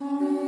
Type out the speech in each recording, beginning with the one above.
Market,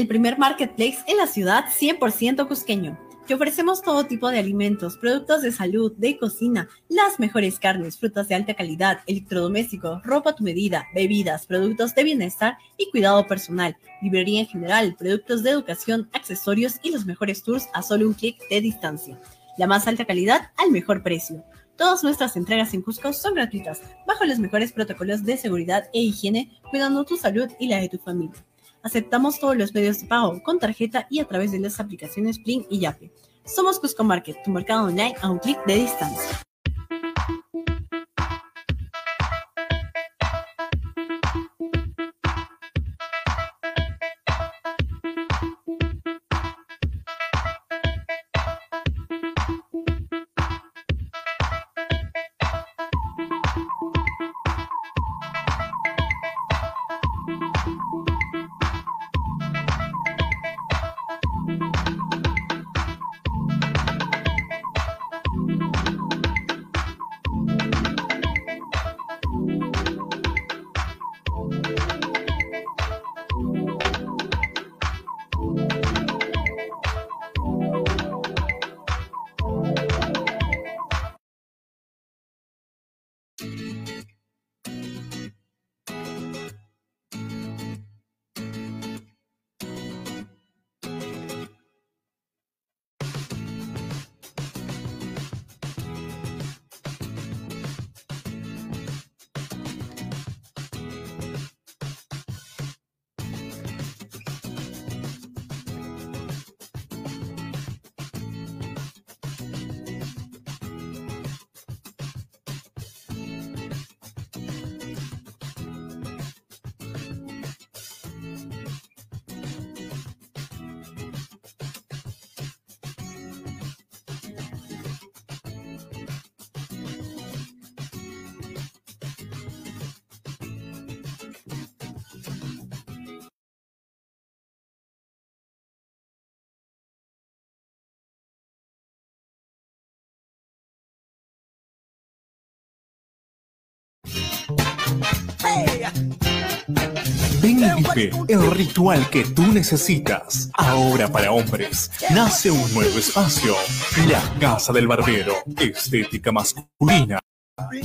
el primer marketplace en la ciudad 100% cusqueño. Te ofrecemos todo tipo de alimentos, productos de salud, de cocina, las mejores carnes, frutas de alta calidad, electrodomésticos, ropa a tu medida, bebidas, productos de bienestar y cuidado personal, librería en general, productos de educación, accesorios y los mejores tours a solo un clic de distancia. La más alta calidad al mejor precio. Todas nuestras entregas en Cusco son gratuitas, bajo los mejores protocolos de seguridad e higiene, cuidando tu salud y la de tu familia. Aceptamos todos los medios de pago con tarjeta y a través de las aplicaciones Plin y Yape. Somos Cusco Market, tu mercado online a un clic de distancia. El ritual que tú necesitas. Ahora para hombres, nace un nuevo espacio. La Casa del Barbero. Estética masculina.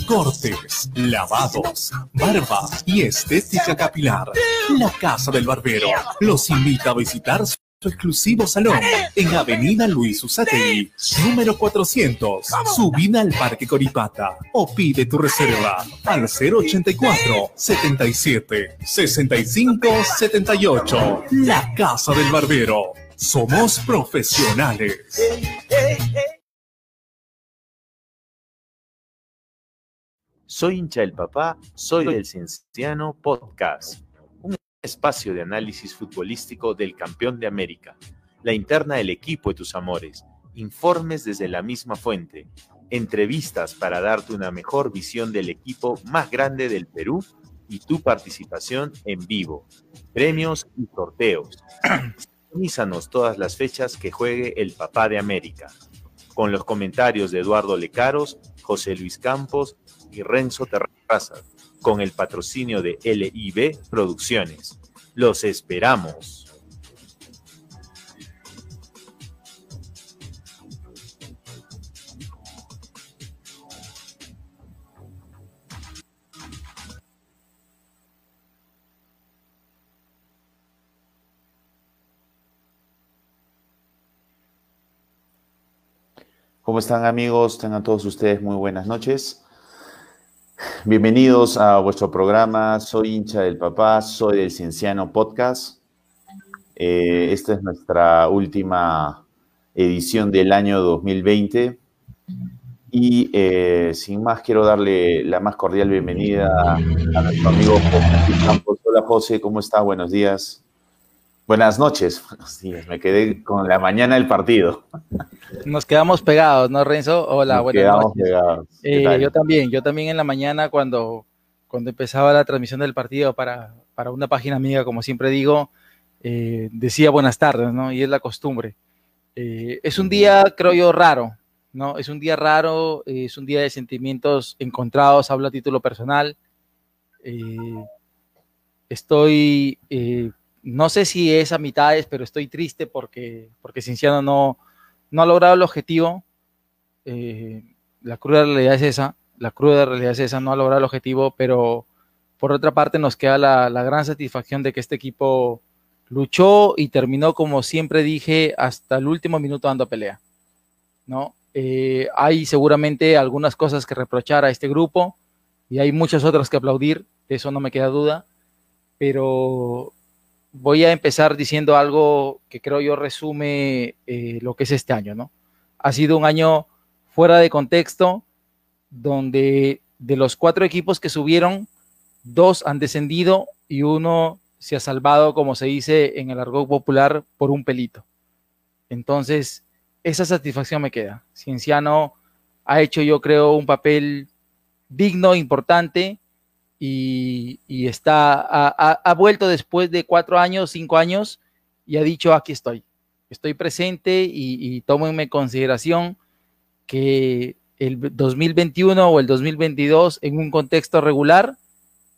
Cortes, lavados, barba y estética capilar. La Casa del Barbero los invita a visitar su exclusivo salón en Avenida Luis Usategui, número 400, subida al Parque Coripata o pide tu reserva al 084 77 65 78. La Casa del Barbero. Somos profesionales. Soy hincha del papá, soy del Cienciano Podcast, espacio de análisis futbolístico del campeón de América, la interna del equipo de tus amores, informes desde la misma fuente, entrevistas para darte una mejor visión del equipo más grande del Perú y tu participación en vivo, premios y sorteos. Sintonízanos todas las fechas que juegue el papá de América, con los comentarios de Eduardo Lecaros, José Luis Campos, y Renzo Terraza, con el patrocinio de LIB Producciones. Los esperamos. ¿Cómo están amigos? Tengan todos ustedes muy buenas noches. Bienvenidos a vuestro programa. Soy hincha del papá, soy del Cienciano Podcast. Eh, esta es nuestra última edición del año 2020. Y eh, sin más, quiero darle la más cordial bienvenida a nuestro amigo José Campos. Hola José, ¿cómo está? Buenos días. Buenas noches. me quedé con la mañana del partido. Nos quedamos pegados, ¿no, Renzo? Hola, Nos buenas quedamos Pegados. Eh, yo también, yo también en la mañana cuando, cuando empezaba la transmisión del partido para, para una página amiga, como siempre digo, eh, decía buenas tardes, ¿no? Y es la costumbre. Eh, es un día, creo yo, raro, ¿no? Es un día raro, es un día de sentimientos encontrados, hablo a título personal. estoy no sé si es a mitades, pero estoy triste porque, porque Cinciano no, no ha logrado el objetivo. Eh, la cruda realidad es esa, la cruda realidad es esa, no ha logrado el objetivo, pero por otra parte nos queda la, gran satisfacción de que este equipo luchó y terminó, como siempre dije, hasta el último minuto dando pelea. ¿no? Eh, hay seguramente algunas cosas que reprochar a este grupo y hay muchas otras que aplaudir, de eso no me queda duda, pero voy a empezar diciendo algo que creo yo resume eh, lo que es este año, ¿no? Ha sido un año fuera de contexto, donde de los cuatro equipos que subieron, dos han descendido y uno se ha salvado, como se dice en el argot popular, por un pelito. Entonces, esa satisfacción me queda. Cienciano ha hecho, yo creo, un papel digno, importante, y, está, ha, vuelto después de cuatro años, cinco años, y ha dicho, aquí estoy, estoy presente y, y tómenme en consideración que el 2021 o el 2022 en un contexto regular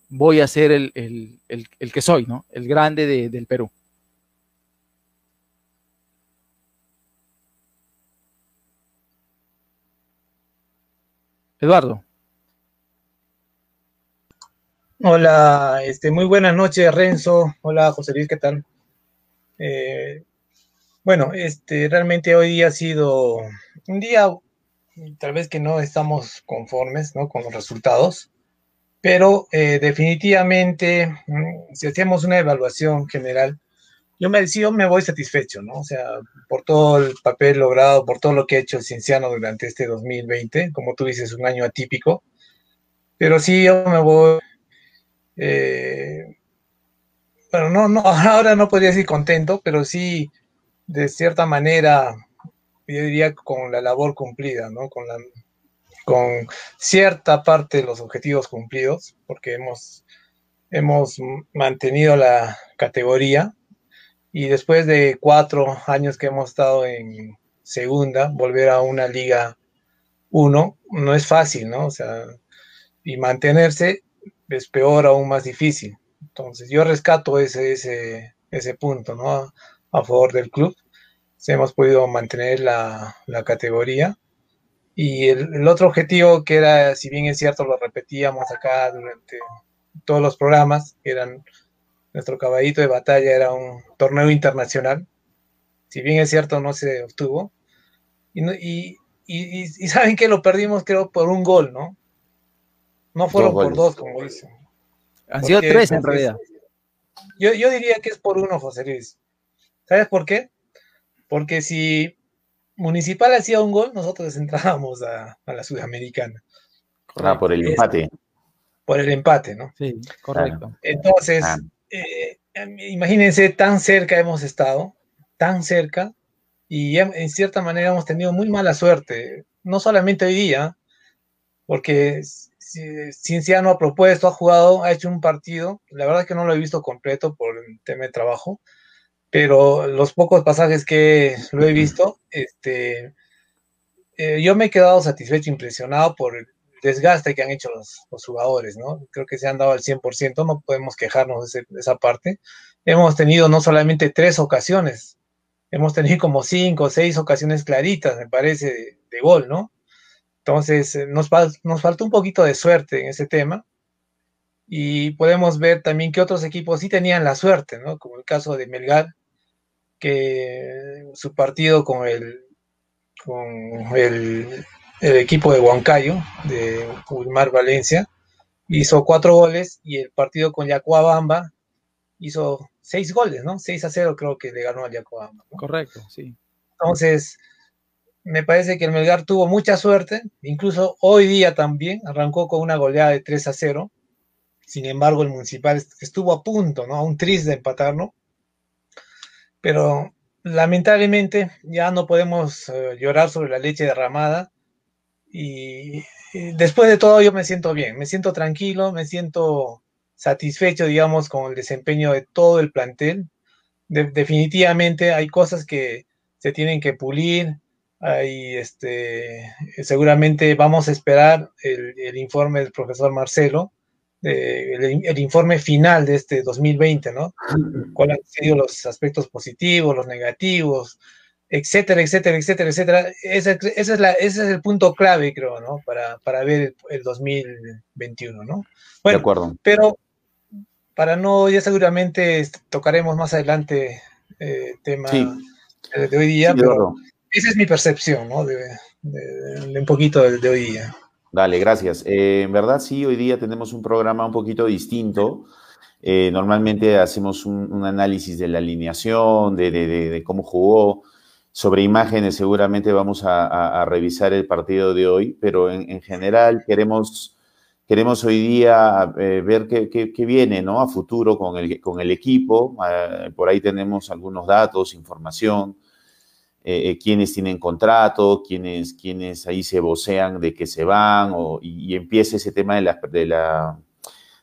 voy a ser el, que soy, ¿no? El grande del Perú. Eduardo. Hola, este, muy buenas noches, Renzo. Hola, José Luis, ¿qué tal? Eh, bueno, este, realmente hoy ha sido un día, tal vez que no estamos conformes ¿no? con los resultados, pero eh, definitivamente, mm, si hacemos una evaluación general, yo me, yo me voy satisfecho, ¿no? O sea, por todo el papel logrado, por todo lo que ha hecho el Cienciano durante este 2020, como tú dices, un año atípico, pero sí yo me voy eh, bueno, no, no, ahora no podría decir contento, pero sí, de cierta manera, yo diría con la labor cumplida, ¿no? Con, la, con cierta parte de los objetivos cumplidos, porque hemos, hemos mantenido la categoría y después de cuatro años que hemos estado en segunda, volver a una liga 1 no es fácil, ¿no? O sea, y mantenerse es peor, aún más difícil. Entonces, yo rescato ese, ese, ese punto, ¿no? A, favor del club. Se hemos podido mantener la, la categoría. Y el, otro objetivo que era, si bien es cierto, lo repetíamos acá durante todos los programas, eran nuestro caballito de batalla era un torneo internacional. Si bien es cierto, no se obtuvo. Y, y, saben que lo perdimos, creo, por un gol, ¿no? No fueron por dos, como dicen. Han sido tres en realidad. Yo, yo, diría que es por uno, José Luis. ¿Sabes por qué? Porque si Municipal hacía un gol, nosotros entrábamos a, la Sudamericana. Ah, por el empate. Por el empate, ¿no? Sí, correcto. Entonces, ah. Eh, imagínense, tan cerca hemos estado, tan cerca, y en cierta manera hemos tenido muy mala suerte, no solamente hoy día, porque Cienciano ha propuesto, ha jugado, ha hecho un partido, la verdad es que no lo he visto completo por el tema de trabajo, pero los pocos pasajes que lo he visto, este, eh, yo me he quedado satisfecho, impresionado por desgaste que han hecho los, jugadores, ¿no? Creo que se han dado al 100%, no podemos quejarnos de, esa parte. Hemos tenido no solamente tres ocasiones, hemos tenido como cinco o seis ocasiones claritas, me parece, de, gol, ¿no? Entonces, eh, nos, nos faltó un poquito de suerte en ese tema. Y podemos ver también que otros equipos sí tenían la suerte, ¿no? Como el caso de Melgar, que su partido con el, con el el equipo de Huancayo, de Wilmar Valencia, hizo cuatro goles y el partido con Yacuabamba hizo seis goles, ¿no? Seis a cero creo que le ganó a Yacuabamba. Correcto, sí. Entonces, me parece que el Melgar tuvo mucha suerte, incluso hoy día también arrancó con una goleada de 3 a 0. Sin embargo, el Municipal estuvo a punto, ¿no? A un tris de empatarlo. Pero lamentablemente ya no podemos eh, llorar sobre la leche derramada y, después de todo yo me siento bien, me siento tranquilo, me siento satisfecho, digamos, con el desempeño de todo el plantel. definitivamente hay cosas que se tienen que pulir. Hay, este, seguramente vamos a esperar el, informe del profesor Marcelo, el, el, informe final de este 2020, ¿no? ¿Cuáles han sido los aspectos positivos, los negativos? etcétera, etcétera, etcétera, etcétera. Ese, es, la, ese es el punto clave, creo, ¿no? Para, para ver el, 2021, ¿no? Bueno, de acuerdo. Pero para no, ya seguramente tocaremos más adelante eh, tema de hoy día, pero esa es mi percepción, ¿no? De, un poquito de, hoy día. Dale, gracias. Eh, en verdad, sí, hoy día tenemos un programa un poquito distinto. Eh, normalmente hacemos un, análisis de la alineación, de, de cómo jugó, sobre imágenes seguramente vamos a, revisar el partido de hoy, pero en, general queremos, queremos hoy día eh, ver qué, viene ¿no? a futuro con el, con el equipo. Por ahí tenemos algunos datos, información, eh, quiénes tienen contrato, quiénes, quiénes ahí se vocean de que se van, y, empieza ese tema de, la, de, la,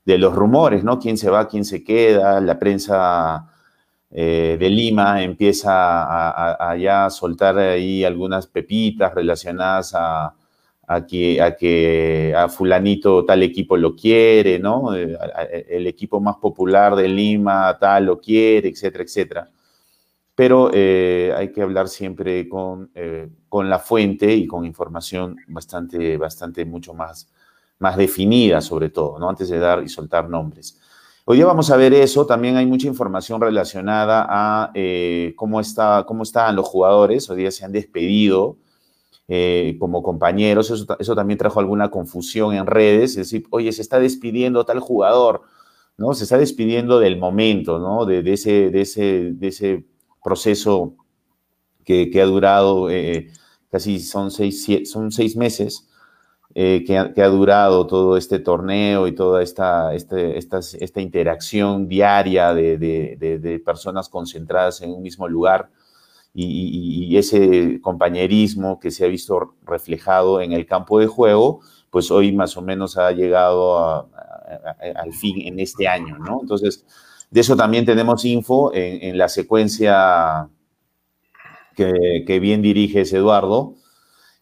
de los rumores, ¿no? ¿Quién se va, quién se queda? La prensa eh, de Lima empieza a, ya soltar ahí algunas pepitas relacionadas a, que, a que a fulanito tal equipo lo quiere, ¿no? Eh, el equipo más popular de Lima tal lo quiere, etcétera, etcétera. Pero eh, hay que hablar siempre con, con la fuente y con información bastante, bastante mucho más, más definida sobre todo, ¿no? Antes de dar y soltar nombres. Hoy día vamos a ver eso. También hay mucha información relacionada a eh, cómo, está, cómo están los jugadores. Hoy día se han despedido eh, como compañeros. Eso, también trajo alguna confusión en redes. Es decir, oye, se está despidiendo tal jugador, ¿no? Se está despidiendo del momento, ¿no? De, ese, de, ese, de ese proceso que, ha durado eh, casi son seis, son seis meses. Eh, que, ha, durado todo este torneo y toda esta, este, esta, interacción diaria de, personas concentradas en un mismo lugar y, ese compañerismo que se ha visto reflejado en el campo de juego, pues hoy más o menos ha llegado al fin en este año, ¿no? Entonces, de eso también tenemos info en, la secuencia que, que bien diriges, Eduardo.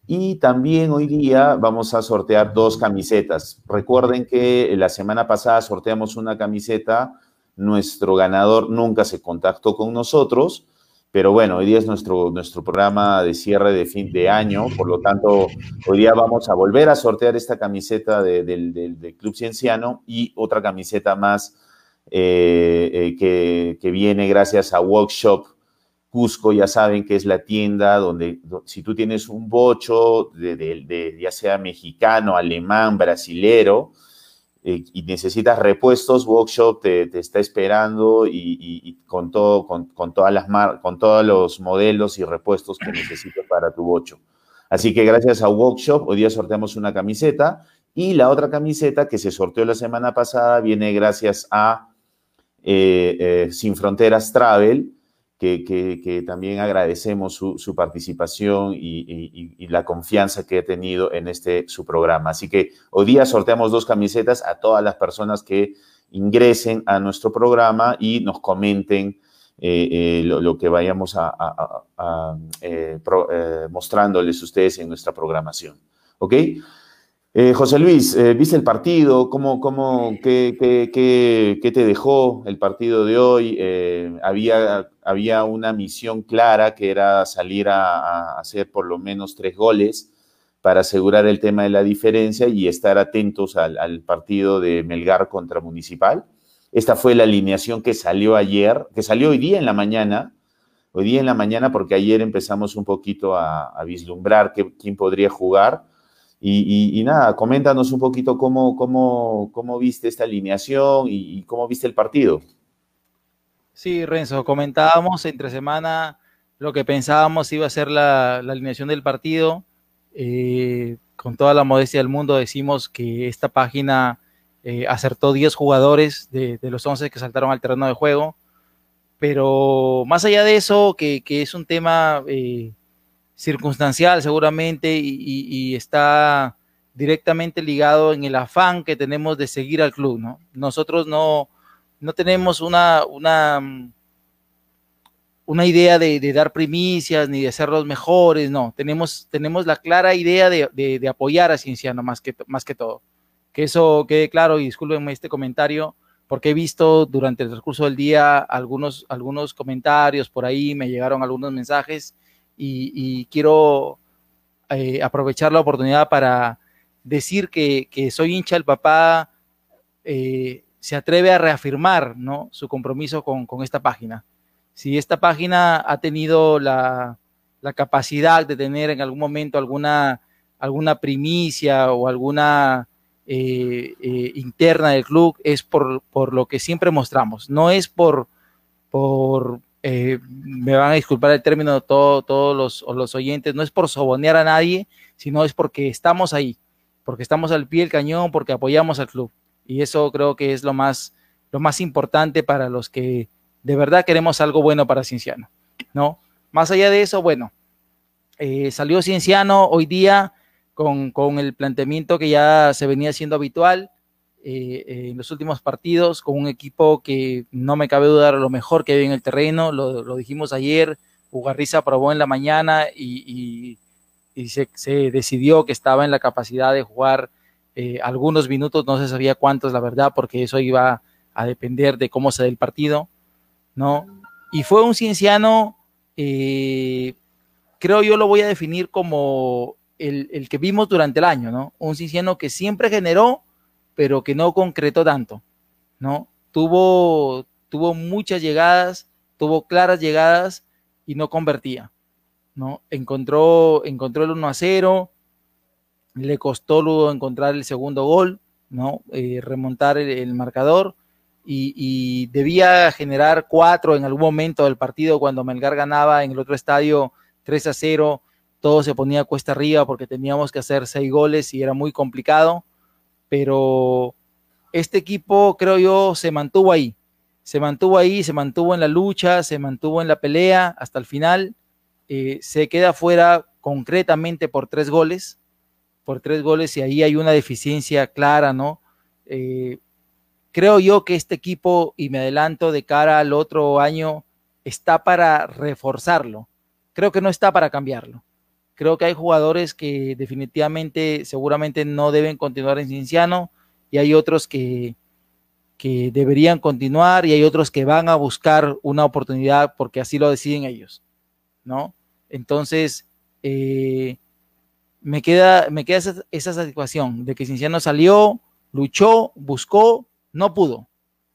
Y también hoy día vamos a sortear dos camisetas. Recuerden que la semana pasada sorteamos una camiseta, nuestro ganador nunca se contactó con nosotros, pero bueno, hoy día es nuestro, nuestro programa de cierre de fin de año, por lo tanto, hoy día vamos a volver a sortear esta camiseta del Club Cienciano y otra camiseta más eh, eh, que, viene gracias a Workshop Cusco, ya saben que es la tienda donde, si tú tienes un bocho, de, ya sea mexicano, alemán, brasilero, eh, y necesitas repuestos, Workshop te, está esperando y, con, todo, con, todas las con todos los modelos y repuestos que necesitas para tu bocho. Así que gracias a Workshop, hoy día sorteamos una camiseta y la otra camiseta que se sorteó la semana pasada viene gracias a eh, eh, Sin Fronteras Travel, que, también agradecemos su, participación y, la confianza que ha tenido en este su programa. Así que hoy día sorteamos dos camisetas a todas las personas que ingresen a nuestro programa y nos comenten eh, lo, que vayamos a, eh, mostrándoles ustedes en nuestra programación. ¿Ok? Eh, José Luis, eh, ¿viste el partido? ¿Cómo, cómo, qué, qué, te dejó el partido de hoy? Eh, había, había una misión clara que era salir a, hacer por lo menos tres goles para asegurar el tema de la diferencia y estar atentos al, partido de Melgar contra Municipal. Esta fue la alineación que salió ayer, que salió hoy día en la mañana, hoy día en la mañana porque ayer empezamos un poquito a vislumbrar quién podría jugar y, nada, coméntanos un poquito cómo, cómo, cómo viste esta alineación y, cómo viste el partido. Sí, Renzo, comentábamos entre semana lo que pensábamos iba a ser la, alineación del partido. Eh, con toda la modestia del mundo decimos que esta página eh, acertó 10 jugadores de, los 11 que saltaron al terreno de juego. Pero más allá de eso, que, es un tema eh, circunstancial seguramente y, está directamente ligado en el afán que tenemos de seguir al club, ¿no? Nosotros no, no tenemos una, una, una idea de, dar primicias ni de ser los mejores, no, tenemos, tenemos la clara idea de, apoyar a Cienciano más que, más que todo. Que eso quede claro y discúlpenme este comentario, porque he visto durante el transcurso del día algunos, algunos comentarios por ahí, me llegaron algunos mensajes y, quiero eh, aprovechar la oportunidad para decir que, soy hincha del papá, eh, se atreve a reafirmar ¿no? su compromiso con, esta página. Si esta página ha tenido la, capacidad de tener en algún momento alguna, alguna primicia o alguna eh, interna del club, es por, por, lo que siempre mostramos, no es por, por eh, me van a disculpar el término todos los, los, oyentes, no es por sobonear a nadie, sino es porque estamos ahí, porque estamos al pie del cañón, porque apoyamos al club. Y eso creo que es lo más, lo más importante para los que de verdad queremos algo bueno para Cienciano, ¿no? Más allá de eso, bueno, eh, salió Cienciano hoy día con, con el planteamiento que ya se venía siendo habitual, eh, eh, en los últimos partidos con un equipo que no me cabe dudar lo mejor que hay en el terreno, lo, dijimos ayer, Ugarriza probó en la mañana y, se, decidió que estaba en la capacidad de jugar eh, algunos minutos, no se sabía cuántos la verdad, porque eso iba a depender de cómo se dé el partido, ¿no? Y fue un cienciano, creo yo lo voy a definir como el, el, que vimos durante el año, ¿no? Un cienciano que siempre generó, pero que no concretó tanto, ¿no? Tuvo, tuvo muchas llegadas, tuvo claras llegadas y no convertía, ¿no? Encontró, encontró el 1 a 0, le costó luego encontrar el segundo gol, ¿no? Eh, remontar el, marcador y, y, debía generar cuatro en algún momento del partido cuando Melgar ganaba en el otro estadio 3 a 0, todo se ponía cuesta arriba porque teníamos que hacer seis goles y era muy complicado pero este equipo, creo yo, se mantuvo ahí. Se mantuvo ahí, se mantuvo en la lucha, se mantuvo en la pelea hasta el final. Eh, se queda fuera concretamente por tres goles, por tres goles y ahí hay una deficiencia clara, ¿no? Eh, creo yo que este equipo, y me adelanto de cara al otro año, está para reforzarlo. Creo que no está para cambiarlo. Creo que hay jugadores que definitivamente, seguramente no deben continuar en Cinciano y hay otros que, que deberían continuar y hay otros que van a buscar una oportunidad porque así lo deciden ellos, ¿no? Entonces, eh, me queda, me queda esa, esa situación de que Cinciano salió, luchó, buscó, no pudo.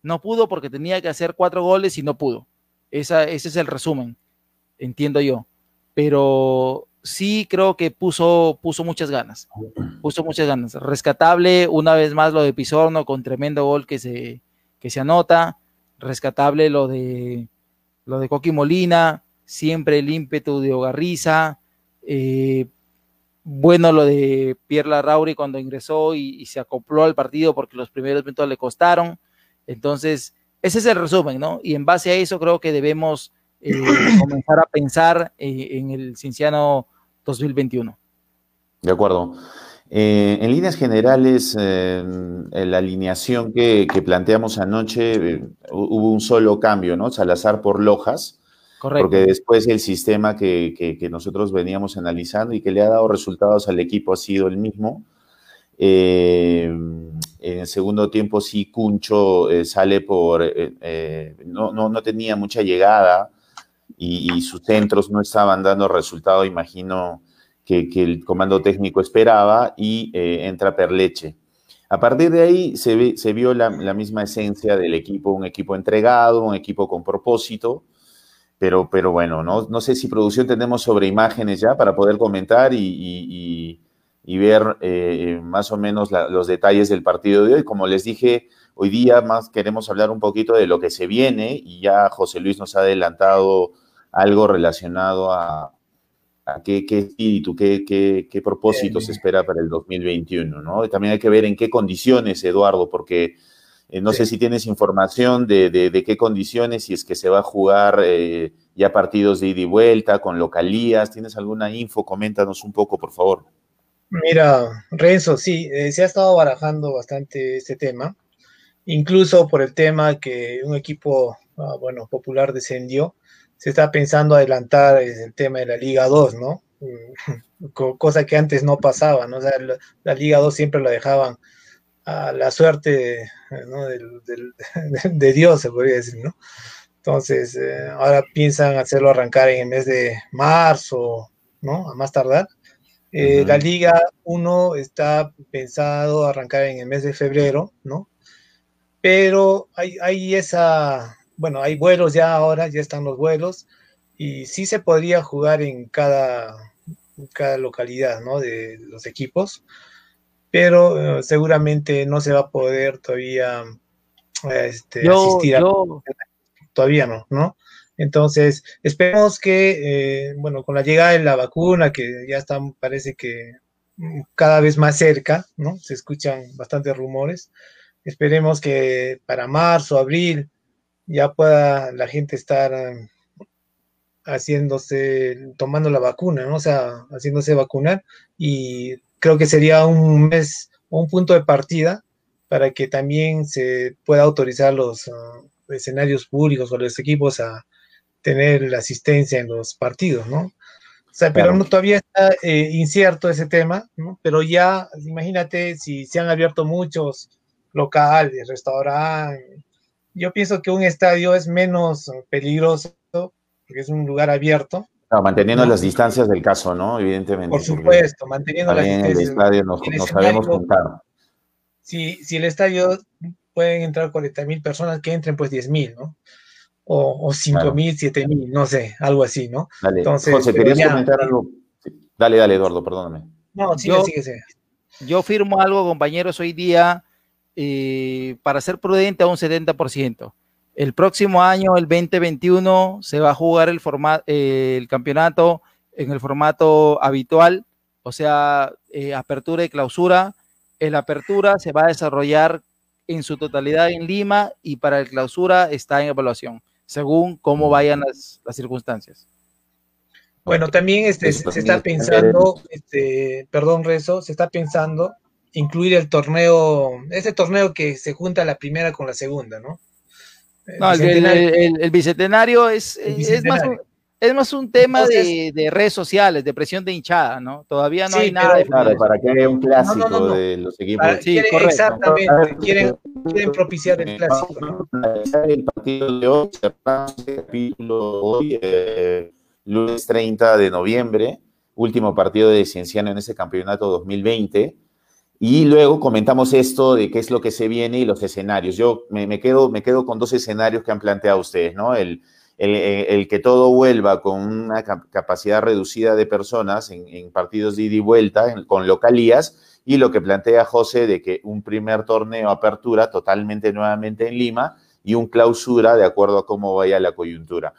No pudo porque tenía que hacer cuatro goles y no pudo. Esa, ese es el resumen, entiendo yo. Pero sí creo que puso, puso muchas ganas. Puso muchas ganas. Rescatable, una vez más, lo de Pizorno con tremendo gol que se, que se anota. Rescatable lo de, lo de Coqui Molina, siempre el ímpetu de Ogarriza. Eh, bueno lo de Pierre Larrauri cuando ingresó y, se acopló al partido porque los primeros minutos le costaron. Entonces, ese es el resumen, ¿no? Y en base a eso creo que debemos eh, comenzar a pensar eh, en el Cinciano 2021. De acuerdo. Eh, en líneas generales, en la alineación que, que planteamos anoche, hubo un solo cambio, ¿no? Salazar por Lojas. Porque después el sistema que, nosotros veníamos analizando y que le ha dado resultados al equipo ha sido el mismo. Eh, en el segundo tiempo sí, Cuncho eh, sale por... Eh, no, no, tenía mucha llegada y, sus centros no estaban dando resultado, imagino, que, el comando técnico esperaba y entra Perleche. A partir de ahí se, se vio la, la misma esencia del equipo, un equipo entregado, un equipo con propósito, pero, pero bueno, no, no sé si producción tenemos sobre imágenes ya para poder comentar y, ver eh, más o menos los detalles del partido de hoy. Como les dije, hoy día más queremos hablar un poquito de lo que se viene y ya José Luis nos ha adelantado algo relacionado a, qué, espíritu, qué, qué, qué propósito se espera para el 2021, ¿no? Y también hay que ver en qué condiciones, Eduardo, porque eh, no sé si tienes información de, qué condiciones, si es que se va a jugar eh, ya partidos de ida y vuelta, con localías. ¿Tienes alguna info? Coméntanos un poco, por favor. Mira, Renzo, sí, eh, se ha estado barajando bastante este tema, incluso por el tema que un equipo, ah, bueno, popular descendió, se está pensando adelantar el tema de la Liga 2, ¿no? Cosa que antes no pasaba, ¿no? O sea, la Liga 2 siempre la dejaban a la suerte de Dios, se podría decir, ¿no? Entonces, eh, ahora piensan hacerlo arrancar en el mes de marzo, ¿no? A más tardar. Eh, la Liga 1 está pensado arrancar en el mes de febrero, ¿no? Pero hay, hay esa, bueno, hay vuelos ya ahora, ya están los vuelos, y sí se podría jugar en cada, cada localidad, ¿no? De los equipos pero eh, seguramente no se va a poder todavía este, asistir a... Todavía no, ¿no? Entonces, esperemos que, eh, bueno, con la llegada de la vacuna, que ya está, parece que mm, cada vez más cerca, ¿no? Se escuchan bastantes rumores. Esperemos que para marzo, abril, ya pueda la gente estar eh, haciéndose, tomando la vacuna, ¿no? O sea, haciéndose vacunar y creo que sería un mes un punto de partida para que también se pueda autorizar los ah, escenarios públicos o los equipos a tener la asistencia en los partidos, ¿no? O sea, pero no, todavía está eh, incierto ese tema, ¿no? Pero ya, imagínate si se han abierto muchos locales, restaurantes. Yo pienso que un estadio es menos peligroso porque es un lugar abierto manteniendo las distancias del caso, ¿no? Evidentemente. Por supuesto, manteniendo las distancias. En el estadio nos, sabemos contar. Si, si el estadio pueden entrar 40 mil personas, que entren pues 10 mil, ¿no? O, o 5 mil, 7 mil, no sé, algo así, ¿no? Dale, Entonces, José, ¿querías comentar algo? Dale, dale, Eduardo, perdóname. No, sigue, sigue, sigue. Yo firmo algo, compañeros, hoy día, eh, para ser prudente a un 70%. El próximo año, el 2021, se va a jugar el, el campeonato en el formato habitual, o sea, eh, apertura y clausura. El apertura se va a desarrollar en su totalidad en Lima y para el clausura está en evaluación, según cómo vayan las, circunstancias. Bueno, también este, se está pensando, este, perdón Rezo, se está pensando incluir el torneo, ese torneo que se junta la primera con la segunda, ¿no? No, el, bicentenario es, es, más Es más un tema de, redes sociales, de presión de hinchada, ¿no? Todavía no hay nada de Claro, para que haya un clásico de los equipos. sí, Exactamente, quieren, quieren, propiciar el clásico. El partido de hoy, cerramos el capítulo hoy, eh, lunes 30 de noviembre, último partido de Cienciano en ese campeonato 2020. Y luego comentamos esto de qué es lo que se viene y los escenarios. Yo me, quedo, me quedo con dos escenarios que han planteado ustedes, ¿no? El, el, que todo vuelva con una capacidad reducida de personas en, partidos de ida y vuelta, con localías, y lo que plantea José de que un primer torneo apertura totalmente nuevamente en Lima y un clausura de acuerdo a cómo vaya la coyuntura.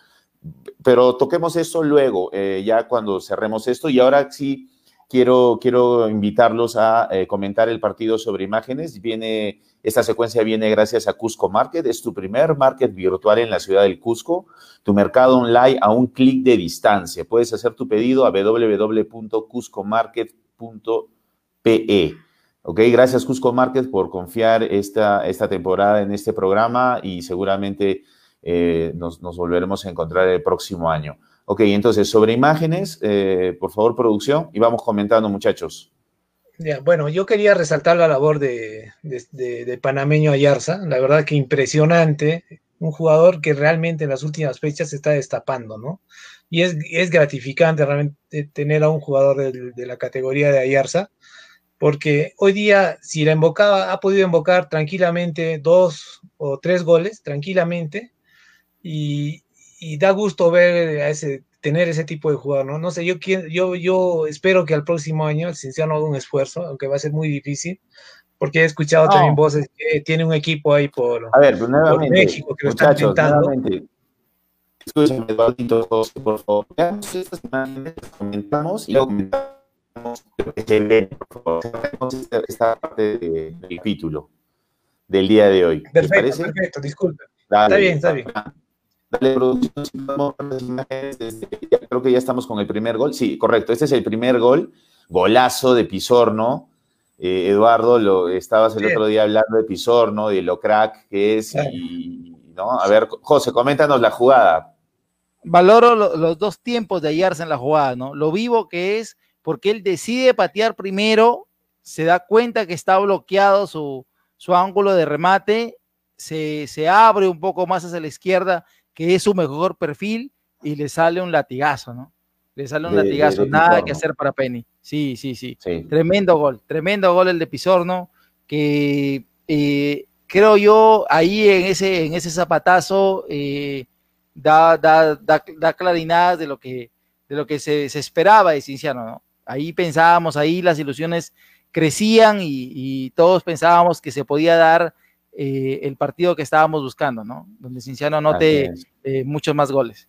Pero toquemos eso luego, eh, ya cuando cerremos esto, y ahora sí quiero, quiero invitarlos a eh, comentar el partido sobre imágenes. Viene, esta secuencia viene gracias a Cusco Market. Es tu primer market virtual en la ciudad del Cusco. Tu mercado online a un clic de distancia. Puedes hacer tu pedido a www.cuscomarket.pe. Ok, gracias Cusco Market por confiar esta, esta temporada en este programa y seguramente eh, nos, nos volveremos a encontrar el próximo año. Ok, entonces sobre imágenes, eh, por favor, producción, y vamos comentando, muchachos. Bueno, yo quería resaltar la labor de, panameño Ayarza, la verdad que impresionante, un jugador que realmente en las últimas fechas se está destapando, ¿no? Y es, es gratificante realmente tener a un jugador de, la categoría de Ayarza, porque hoy día, si la invocaba, ha podido invocar tranquilamente dos o tres goles, tranquilamente, y, y da gusto ver a ese, tener ese tipo de jugador, ¿no? No sé, yo, yo, yo espero que al próximo año el Cinciano haga un esfuerzo, aunque va a ser muy difícil, porque he escuchado también voces que tiene un equipo ahí por, a ver, México que lo está intentando. Escúchame, Eduardito, por favor. Veamos estas imágenes, comentamos y luego comentamos lo que se ve, por favor. Esta, esta parte del título del día de hoy. Perfecto, perfecto, disculpa. está bien, está bien. Dale producción, creo que ya estamos con el primer gol. Sí, correcto, este es el primer gol, golazo de Pisorno. Eh, Eduardo, lo, estabas el otro día hablando de Pisorno, de lo crack que es. Y, ¿no? A ver, José, coméntanos la jugada. Valoro los dos tiempos de hallarse en la jugada, ¿no? Lo vivo que es porque él decide patear primero, se da cuenta que está bloqueado su, su ángulo de remate, se, se abre un poco más hacia la izquierda que es su mejor perfil y le sale un latigazo, ¿no? Le sale un latigazo, nada que hacer para Penny. Sí, sí, sí, Tremendo gol, tremendo gol el de Pizorno, que eh, creo yo ahí en ese, en ese zapatazo eh, da, da, da, da de lo que, de lo que se, esperaba de Cinciano, ¿no? Ahí pensábamos, ahí las ilusiones crecían y, y todos pensábamos que se podía dar eh, el partido que estábamos buscando, ¿no? Donde Cinciano anote eh, muchos más goles.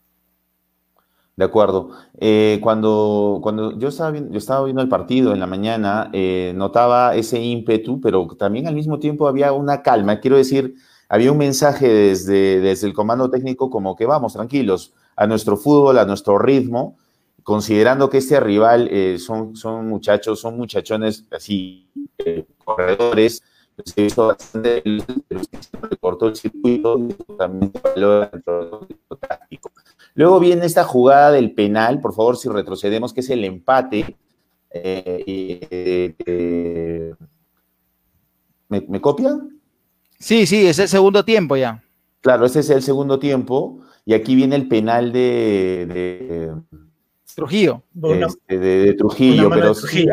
De acuerdo. Eh, cuando, cuando yo, estaba viendo, yo estaba viendo el partido en la mañana, notaba ese ímpetu, pero también al mismo tiempo había una calma. Quiero decir, había un mensaje desde, desde el comando técnico como que vamos, tranquilos, a nuestro fútbol, a nuestro ritmo, considerando que este rival son, son muchachos, son muchachones así, corredores, se hizo bastante, cortó el circuito y también dentro del táctico. Luego viene esta jugada del penal, por favor, si retrocedemos, que es el empate. Eh, eh, ¿me, ¿Me copian? Sí, sí, es el segundo tiempo ya. Claro, ese es el segundo tiempo. Y aquí viene el penal de, Trujillo. Este, de, Trujillo, pero Sí,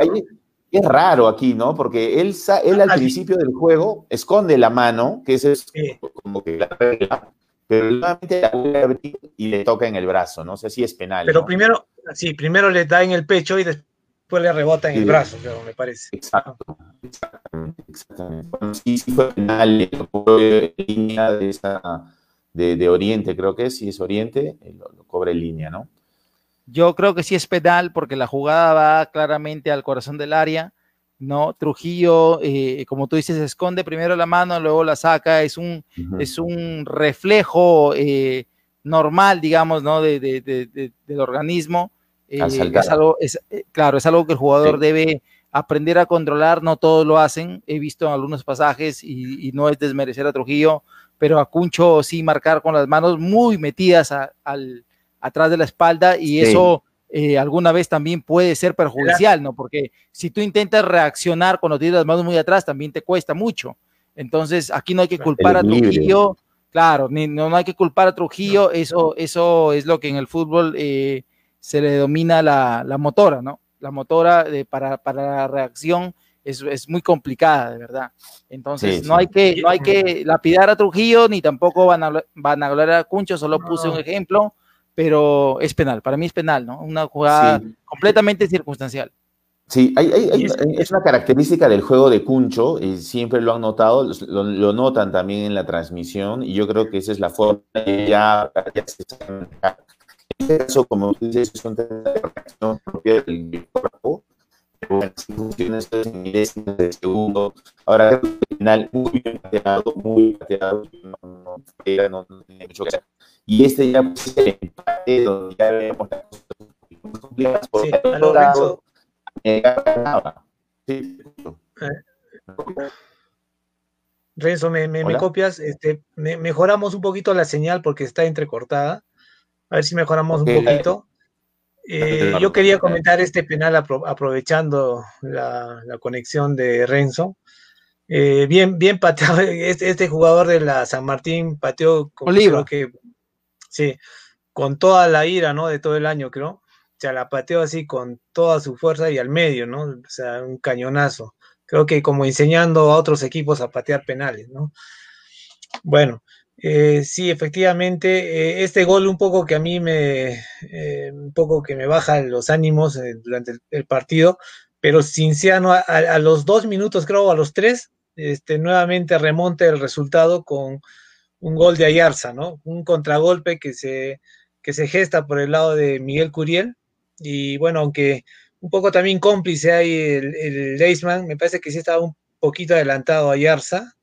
es raro aquí, ¿no? Porque él, él al principio del juego esconde la mano, que ese es como que la regla, pero nuevamente la vuelve a abrir y le toca en el brazo, no sé si es penal. Pero primero, sí, primero le da en el pecho y después le rebota en el brazo, creo, me parece. Exacto, exactamente, exactamente. Bueno, sí, sí fue penal, en línea de, esa, de, de, Oriente, creo que es, si es Oriente, eh, lo, lo cobra en línea, ¿no? Yo creo que sí es penal porque la jugada va claramente al corazón del área, ¿no? Trujillo, eh, como tú dices, esconde primero la mano, luego la saca, es un, es un reflejo eh, normal, digamos, ¿no? De, del organismo. Eh, es algo, es, claro, es algo que el jugador debe aprender a controlar, no todos lo hacen, he visto en algunos pasajes y, no es desmerecer a Trujillo, pero a Cuncho sí marcar con las manos muy metidas al, atrás de la espalda y eso eh, alguna vez también puede ser perjudicial, ¿no? Porque si tú intentas reaccionar cuando tienes las manos muy atrás, también te cuesta mucho. Entonces, aquí no hay que culpar a Trujillo, claro, no, hay que culpar a Trujillo, eso, eso es lo que en el fútbol eh, se le domina la, motora, ¿no? La motora de, para, la reacción es, muy complicada, de verdad. Entonces, no, Hay que, no hay que lapidar a Trujillo, ni tampoco van a, van a hablar a Cuncho, solo puse un ejemplo pero es penal, para mí es penal, ¿no? Una jugada completamente circunstancial. Sí, es una característica del juego de Cuncho, y siempre lo han notado, lo, notan también en la transmisión, y yo creo que esa es la forma que ya, se En este caso, como tú dices, es un tema de reacción propia del cuerpo, pero bueno, si funciona esto en milésimas de segundo. Ahora, el final muy bien pateado, muy pateado, no, no, no, no tiene mucho que hacer y este ya pues, el empate donde ya vemos las cosas complicadas por sí, el otro lado, ganaba. Sí. Eh. Renzo, me, me, me, copias, este, me, mejoramos un poquito la señal porque está entrecortada. A ver si mejoramos un poquito. Eh, yo quería comentar este penal aprovechando la, la, conexión de Renzo. Eh, bien, bien pateado. Este, este, jugador de la San Martín pateó, creo que Sí, con toda la ira, ¿no? De todo el año, creo. O sea, la pateó así con toda su fuerza y al medio, ¿no? O sea, un cañonazo. Creo que como enseñando a otros equipos a patear penales, ¿no? Bueno, eh, sí, efectivamente, eh, este gol un poco que a mí me, eh, un poco que me baja los ánimos durante el, partido, pero Cinciano a, a, los dos minutos, creo, a los tres, este, nuevamente remonta el resultado con un gol de Ayarza, ¿no? Un contragolpe que se, que se gesta por el lado de Miguel Curiel. Y bueno, aunque un poco también cómplice hay el, el Leisman, me parece que sí estaba un poquito adelantado Ayarza.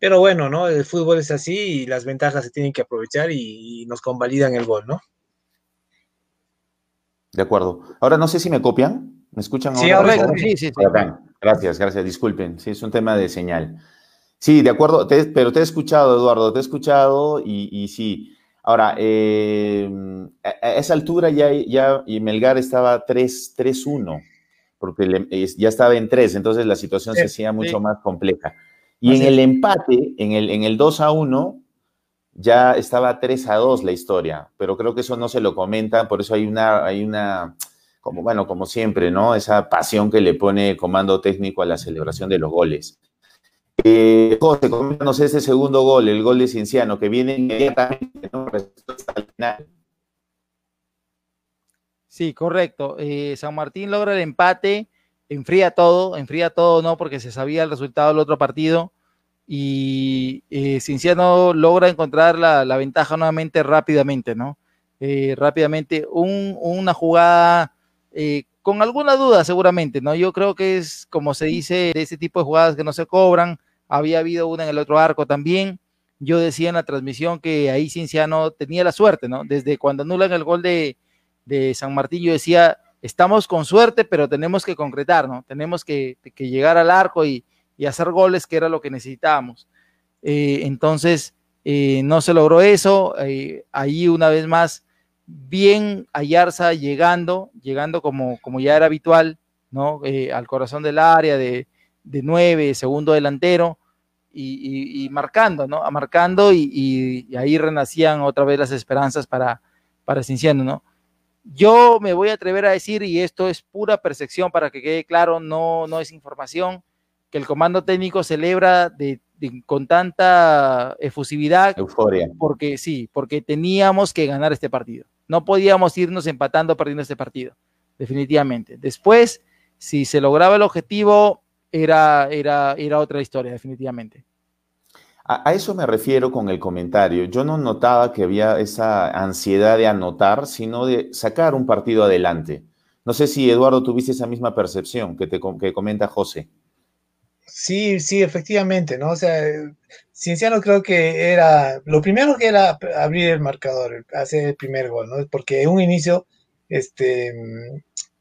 Pero bueno, ¿no? El fútbol es así y las ventajas se tienen que aprovechar y, nos convalidan el gol, ¿no? De acuerdo. Ahora no sé si me copian. ¿Me escuchan sí, ahora? Sí, sí, sí. Gracias, gracias. Disculpen. Sí, es un tema de señal. Sí, de acuerdo, pero te he escuchado, Eduardo, te he escuchado y, sí. Ahora, eh, a, esa altura ya, ya y Melgar estaba 3-1, porque ya estaba en 3, entonces la situación se hacía mucho más compleja. Y en el empate, en el, en el 2 a 1, ya estaba 3 a 2 la historia, pero creo que eso no se lo comentan, por eso hay una, hay una, como bueno, como siempre, ¿no? Esa pasión que le pone comando técnico a la celebración de los goles. Eh, José, coméntanos ese segundo gol, el gol de Cienciano, que viene inmediatamente, ¿no? Sí, correcto. Eh, San Martín logra el empate, enfría todo, enfría todo, ¿no? Porque se sabía el resultado del otro partido. Y eh, Cienciano logra encontrar la, ventaja nuevamente rápidamente, ¿no? Eh, rápidamente, una jugada con alguna duda seguramente, ¿no? Yo creo que es, como se dice, de ese tipo de jugadas que no se cobran, había habido una en el otro arco también. Yo decía en la transmisión que ahí Cinciano tenía la suerte, ¿no? Desde cuando anulan el gol de, San Martín, yo decía, estamos con suerte, pero tenemos que concretar, ¿no? Tenemos que, llegar al arco y, hacer goles, que era lo que necesitábamos. Eh, entonces, eh, no se logró eso. Eh, ahí una vez más, bien Ayarza llegando, llegando como, como ya era habitual, ¿no? al corazón del área, de, de nueve, segundo delantero, y, marcando, ¿no? Marcando y, ahí renacían otra vez las esperanzas para, para Cinciano, ¿no? Yo me voy a atrever a decir, y esto es pura percepción para que quede claro, no, no es información, que el comando técnico celebra de, con tanta efusividad. Euforia. Porque sí, porque teníamos que ganar este partido. No podíamos irnos empatando perdiendo este partido, definitivamente. Después, si se lograba el objetivo, era, era, era otra historia, definitivamente. A, eso me refiero con el comentario. Yo no notaba que había esa ansiedad de anotar, sino de sacar un partido adelante. No sé si, Eduardo, tuviste esa misma percepción que, te, que comenta José. Sí, sí, efectivamente, ¿no? O sea, Cienciano creo que era, lo primero que era abrir el marcador, hacer el primer gol, ¿no? Porque en un inicio, este,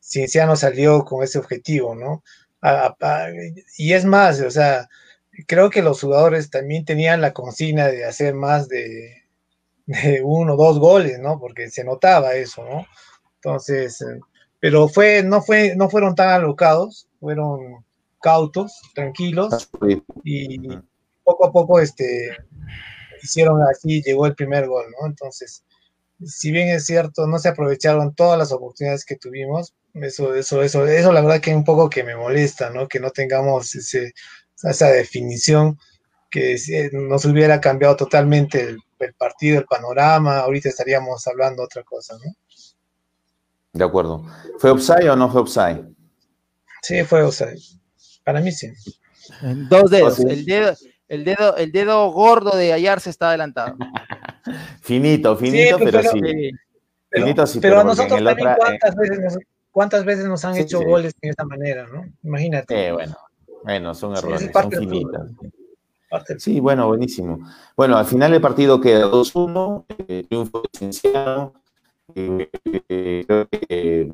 Cienciano salió con ese objetivo, ¿no? Y es más, o sea, creo que los jugadores también tenían la consigna de hacer más de, de uno o dos goles, ¿no? Porque se notaba eso, ¿no? Entonces, eh, pero fue, no, fue, no fueron tan alocados, fueron cautos, tranquilos, y poco a poco este, hicieron así, llegó el primer gol, ¿no? Entonces, si bien es cierto, no se aprovecharon todas las oportunidades que tuvimos, eso, eso, eso, eso la verdad que un poco que me molesta, ¿no? Que no tengamos ese, esa definición que nos hubiera cambiado totalmente el, el, partido, el panorama, ahorita estaríamos hablando otra cosa, ¿no? De acuerdo. ¿Fue offside o no fue offside? Sí, fue offside. Para mí sí. Dos dedos. El dedo, el dedo, el dedo gordo de Ayar se está adelantado. finito, finito, pero, sí. Pero, finito, sí, pero, a nosotros también cuántas, veces nos, cuántas veces nos han hecho goles de esa manera, ¿no? Imagínate. Eh, bueno, bueno, son errores, son finitas. Sí, bueno, buenísimo. Bueno, al final el partido queda 2-1, eh, triunfo de Cienciano. Eh, eh, creo que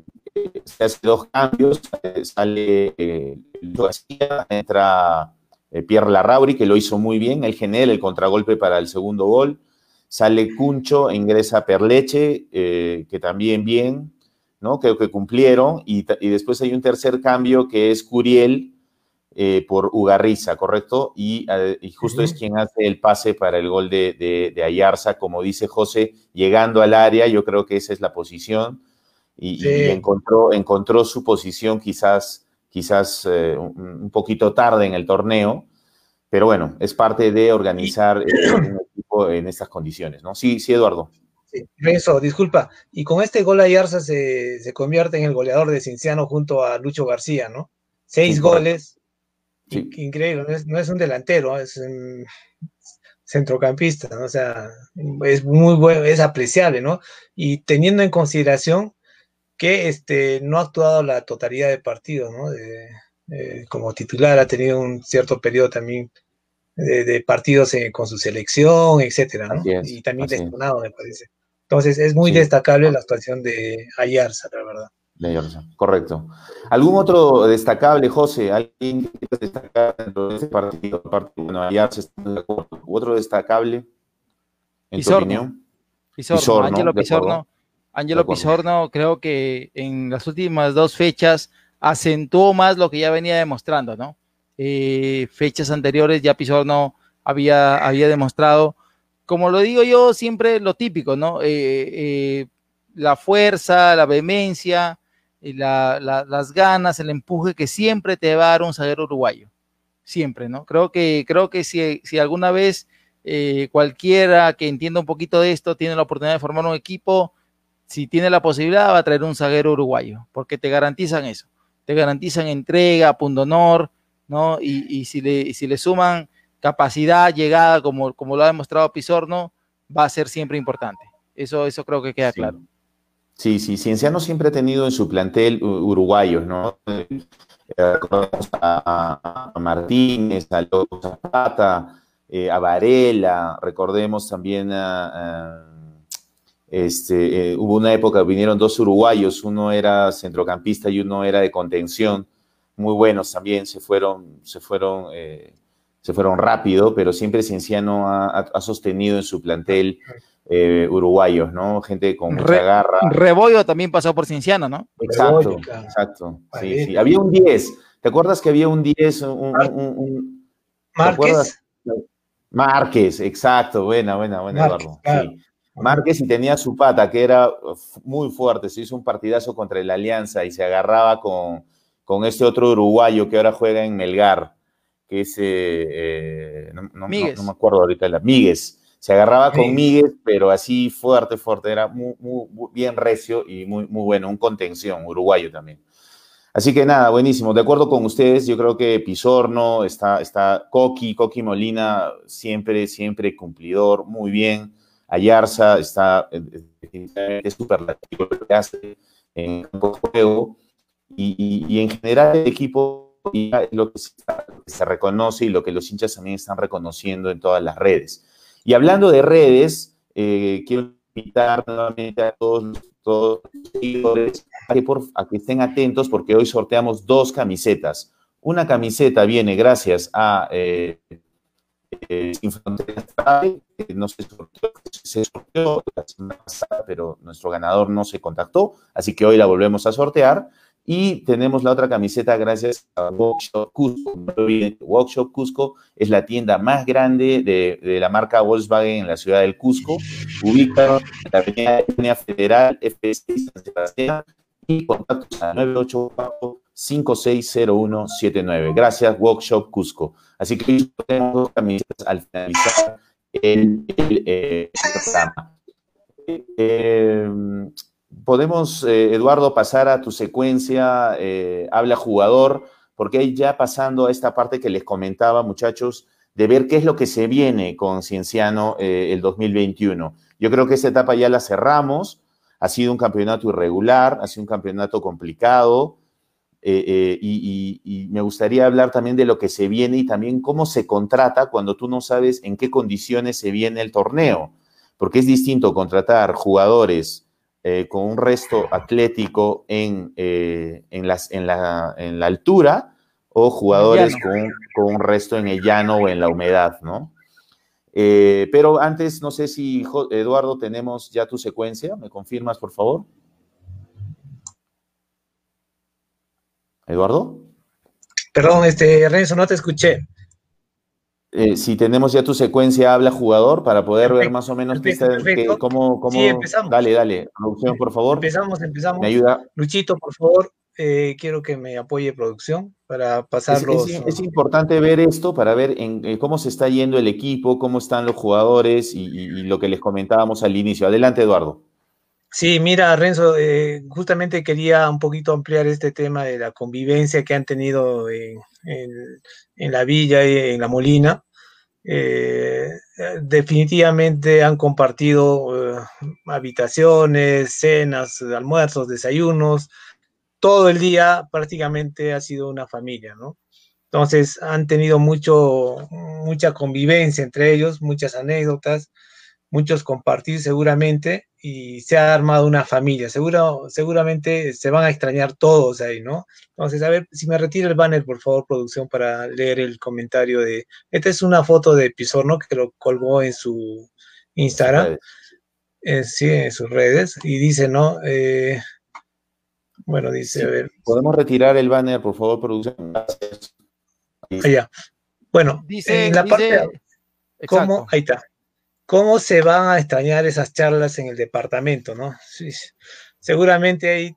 se hace dos cambios, sale García, entra Pierre Larrauri, que lo hizo muy bien, él genera el contragolpe para el segundo gol, sale Cuncho, ingresa Perleche, que también bien, ¿no? Creo que cumplieron, y, y después hay un tercer cambio que es Curiel, eh, por Ugarriza, ¿correcto? Y, eh, justo es quien hace el pase para el gol de, Ayarza, como dice José, llegando al área, yo creo que esa es la posición y, encontró, encontró su posición quizás, quizás eh, un, poquito tarde en el torneo, pero bueno, es parte de organizar un equipo en estas condiciones, ¿no? Sí, sí, Eduardo. Sí, eso, disculpa. Y con este gol Ayarza se, se convierte en el goleador de Cinciano junto a Lucho García, ¿no? Seis goles, Increíble, no es, un delantero, es un centrocampista, ¿no? o sea, es muy bueno, es apreciable, ¿no? Y teniendo en consideración que este, no ha actuado la totalidad de partidos, ¿no? como titular ha tenido un cierto periodo también de, partidos con su selección, etcétera, ¿no? y también lesionado, me parece. Entonces, es muy destacable la actuación de Ayarza, la verdad correcto. ¿Algún otro destacable, José? ¿Alguien que quieras destacar dentro de este partido? bueno, Ayarza está de acuerdo. ¿Otro destacable? En tu opinión? Pisorno, Angelo Pisorno. Angelo Pisorno creo que en las últimas dos fechas acentuó más lo que ya venía demostrando, ¿no? Eh, fechas anteriores ya Pisorno había, había demostrado, como lo digo yo, siempre lo típico, ¿no? Eh, eh, la fuerza, la vehemencia, las ganas, el empuje que siempre te va a dar un zaguero uruguayo. Siempre, ¿no? Creo que, creo que si, alguna vez eh, cualquiera que entienda un poquito de esto tiene la oportunidad de formar un equipo, si tiene la posibilidad va a traer un zaguero uruguayo, porque te garantizan eso, te garantizan entrega, punto honor, ¿no? Y, si, le, si le suman capacidad, llegada, como, como lo ha demostrado Pizorno, va a ser siempre importante. Eso, eso creo que queda claro. Sí, sí, Cienciano siempre ha tenido en su plantel uruguayos, ¿no? Eh, recordemos a, Martínez, a López Zapata, eh, a Varela, recordemos también a, este, eh, hubo una época que vinieron dos uruguayos, uno era centrocampista y uno era de contención, muy buenos también, se fueron, se fueron, se fueron rápido, pero siempre Cienciano ha sostenido en su plantel eh, uruguayos, ¿no? Gente con mucha garra. Rebollo también pasó por Cienciano, ¿no? Exacto, exacto. Sí, sí. Había un 10. ¿Te acuerdas que había un 10? Un, Márquez. Márquez, exacto. Buena, buena, buena, Eduardo. Sí. Márquez y tenía su pata, que era muy fuerte. Se hizo un partidazo contra la Alianza y se agarraba con, con este otro uruguayo que ahora juega en Melgar, que es. Eh, no, no, me acuerdo ahorita. La, Míguez se agarraba con Miguel, pero así fuerte, fuerte, era muy, bien recio y muy, muy bueno, un contención, uruguayo también. Así que nada, buenísimo. De acuerdo con ustedes, yo creo que Pisorno, está, está Coqui, Coqui Molina, siempre, siempre cumplidor, muy bien. Ayarza está es superlativo lo que hace en el juego. Y, en general el equipo lo que se reconoce y lo que los hinchas también están reconociendo en todas las redes. Y hablando de redes, eh, quiero invitar nuevamente a todos, los seguidores a que, estén atentos porque hoy sorteamos dos camisetas. Una camiseta viene gracias a eh, eh, Sin Fronteras no se sorteó, se sorteó la semana pasada, pero nuestro ganador no se contactó, así que hoy la volvemos a sortear. Y tenemos la otra camiseta gracias a Workshop Cusco. Workshop Cusco es la tienda más grande de, de, la marca Volkswagen en la ciudad del Cusco. Ubicado en la avenida Federal, FS San Sebastián, y contactos a 984-560179. Gracias, Workshop Cusco. Así que tenemos dos camisetas al finalizar el, el, eh, programa. Eh, podemos, eh, Eduardo, pasar a tu secuencia, eh, habla jugador, porque ahí ya pasando a esta parte que les comentaba, muchachos, de ver qué es lo que se viene con Cienciano eh, el 2021. Yo creo que esta etapa ya la cerramos, ha sido un campeonato irregular, ha sido un campeonato complicado, y, me gustaría hablar también de lo que se viene y también cómo se contrata cuando tú no sabes en qué condiciones se viene el torneo, porque es distinto contratar jugadores eh, con un resto atlético en, eh, en, las, en, la, en, la, altura o jugadores con, con, un resto en el llano o en la humedad, ¿no? Eh, pero antes, no sé si, Eduardo, tenemos ya tu secuencia. ¿Me confirmas, por favor? ¿Eduardo? Perdón, este, Renzo, no te escuché. Eh, si tenemos ya tu secuencia habla jugador para poder perfecto, ver más o menos perfecto, qué, qué, cómo, cómo... Sí, empezamos. Dale, dale, producción, por favor. Empezamos, empezamos. Me ayuda. Luchito, por favor, eh, quiero que me apoye producción para pasar es, los... Es, es, importante ver esto para ver en, eh, cómo se está yendo el equipo, cómo están los jugadores y, y, y, lo que les comentábamos al inicio. Adelante, Eduardo. Sí, mira, Renzo, eh, justamente quería un poquito ampliar este tema de la convivencia que han tenido en, en, la villa y en la Molina. Eh, definitivamente han compartido eh, habitaciones, cenas, almuerzos, desayunos. Todo el día prácticamente ha sido una familia, ¿no? Entonces han tenido mucho, mucha convivencia entre ellos, muchas anécdotas, muchos compartir seguramente y se ha armado una familia. Seguro, seguramente se van a extrañar todos ahí, ¿no? Entonces, a ver, si me retira el banner, por favor, producción, para leer el comentario de... Esta es una foto de Pizorno que lo colgó en su Instagram. Eh, sí, en sus redes. Y dice, ¿no? Eh, bueno, dice, sí, a ver. ¿Podemos retirar el banner, por favor, producción? Gracias. Allá. Bueno, dice, en la dice, parte... ¿Cómo? Ahí está cómo se van a extrañar esas charlas en el departamento, ¿no? Sí, seguramente ahí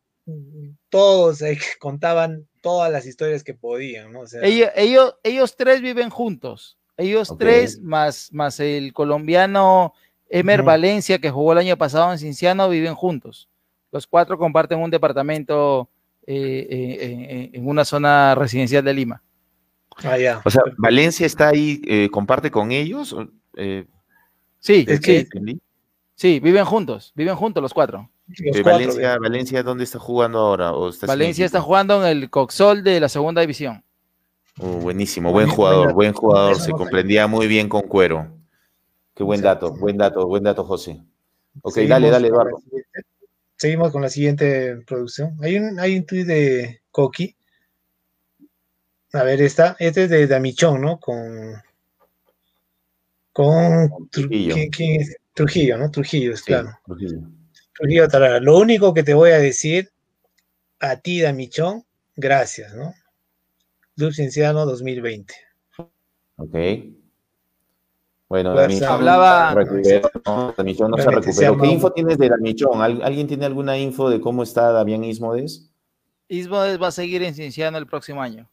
todos ahí contaban todas las historias que podían, ¿no? O sea, ellos, ellos, ellos, tres viven juntos, ellos okay. tres más, más el colombiano Emer uh -huh. Valencia que jugó el año pasado en Cinciano viven juntos. Los cuatro comparten un departamento eh, eh, en una zona residencial de Lima. Ah, ya. O sea, Valencia está ahí, eh, comparte con ellos. Sí, es que, sí. sí, viven juntos, viven juntos los cuatro. Los Valencia, cuatro Valencia, ¿dónde está jugando ahora? ¿O está Valencia está jugando en el Coxol de la segunda división. Uh, buenísimo, buen jugador, buen jugador, se comprendía muy bien con cuero. Qué buen dato, buen dato, buen dato, José. Ok, Seguimos dale, dale, Eduardo. Seguimos con la siguiente producción. Hay un, hay un tuit de Coqui. A ver, esta, este es de Damichón, ¿no? Con con Trujillo, ¿quién, es? Trujillo ¿no? Trujillo, sí, claro. Trujillo. Trujillo Tarara. Lo único que te voy a decir a ti, Damichón, gracias, ¿no? Club Cienciano 2020. Ok. Bueno, Damichón hablaba. ¿no? Damichón no se recuperó. ¿Qué info tienes de Damichón? ¿Alguien tiene alguna info de cómo está Damián Ismodes? Ismodes va a seguir en Cienciano el próximo año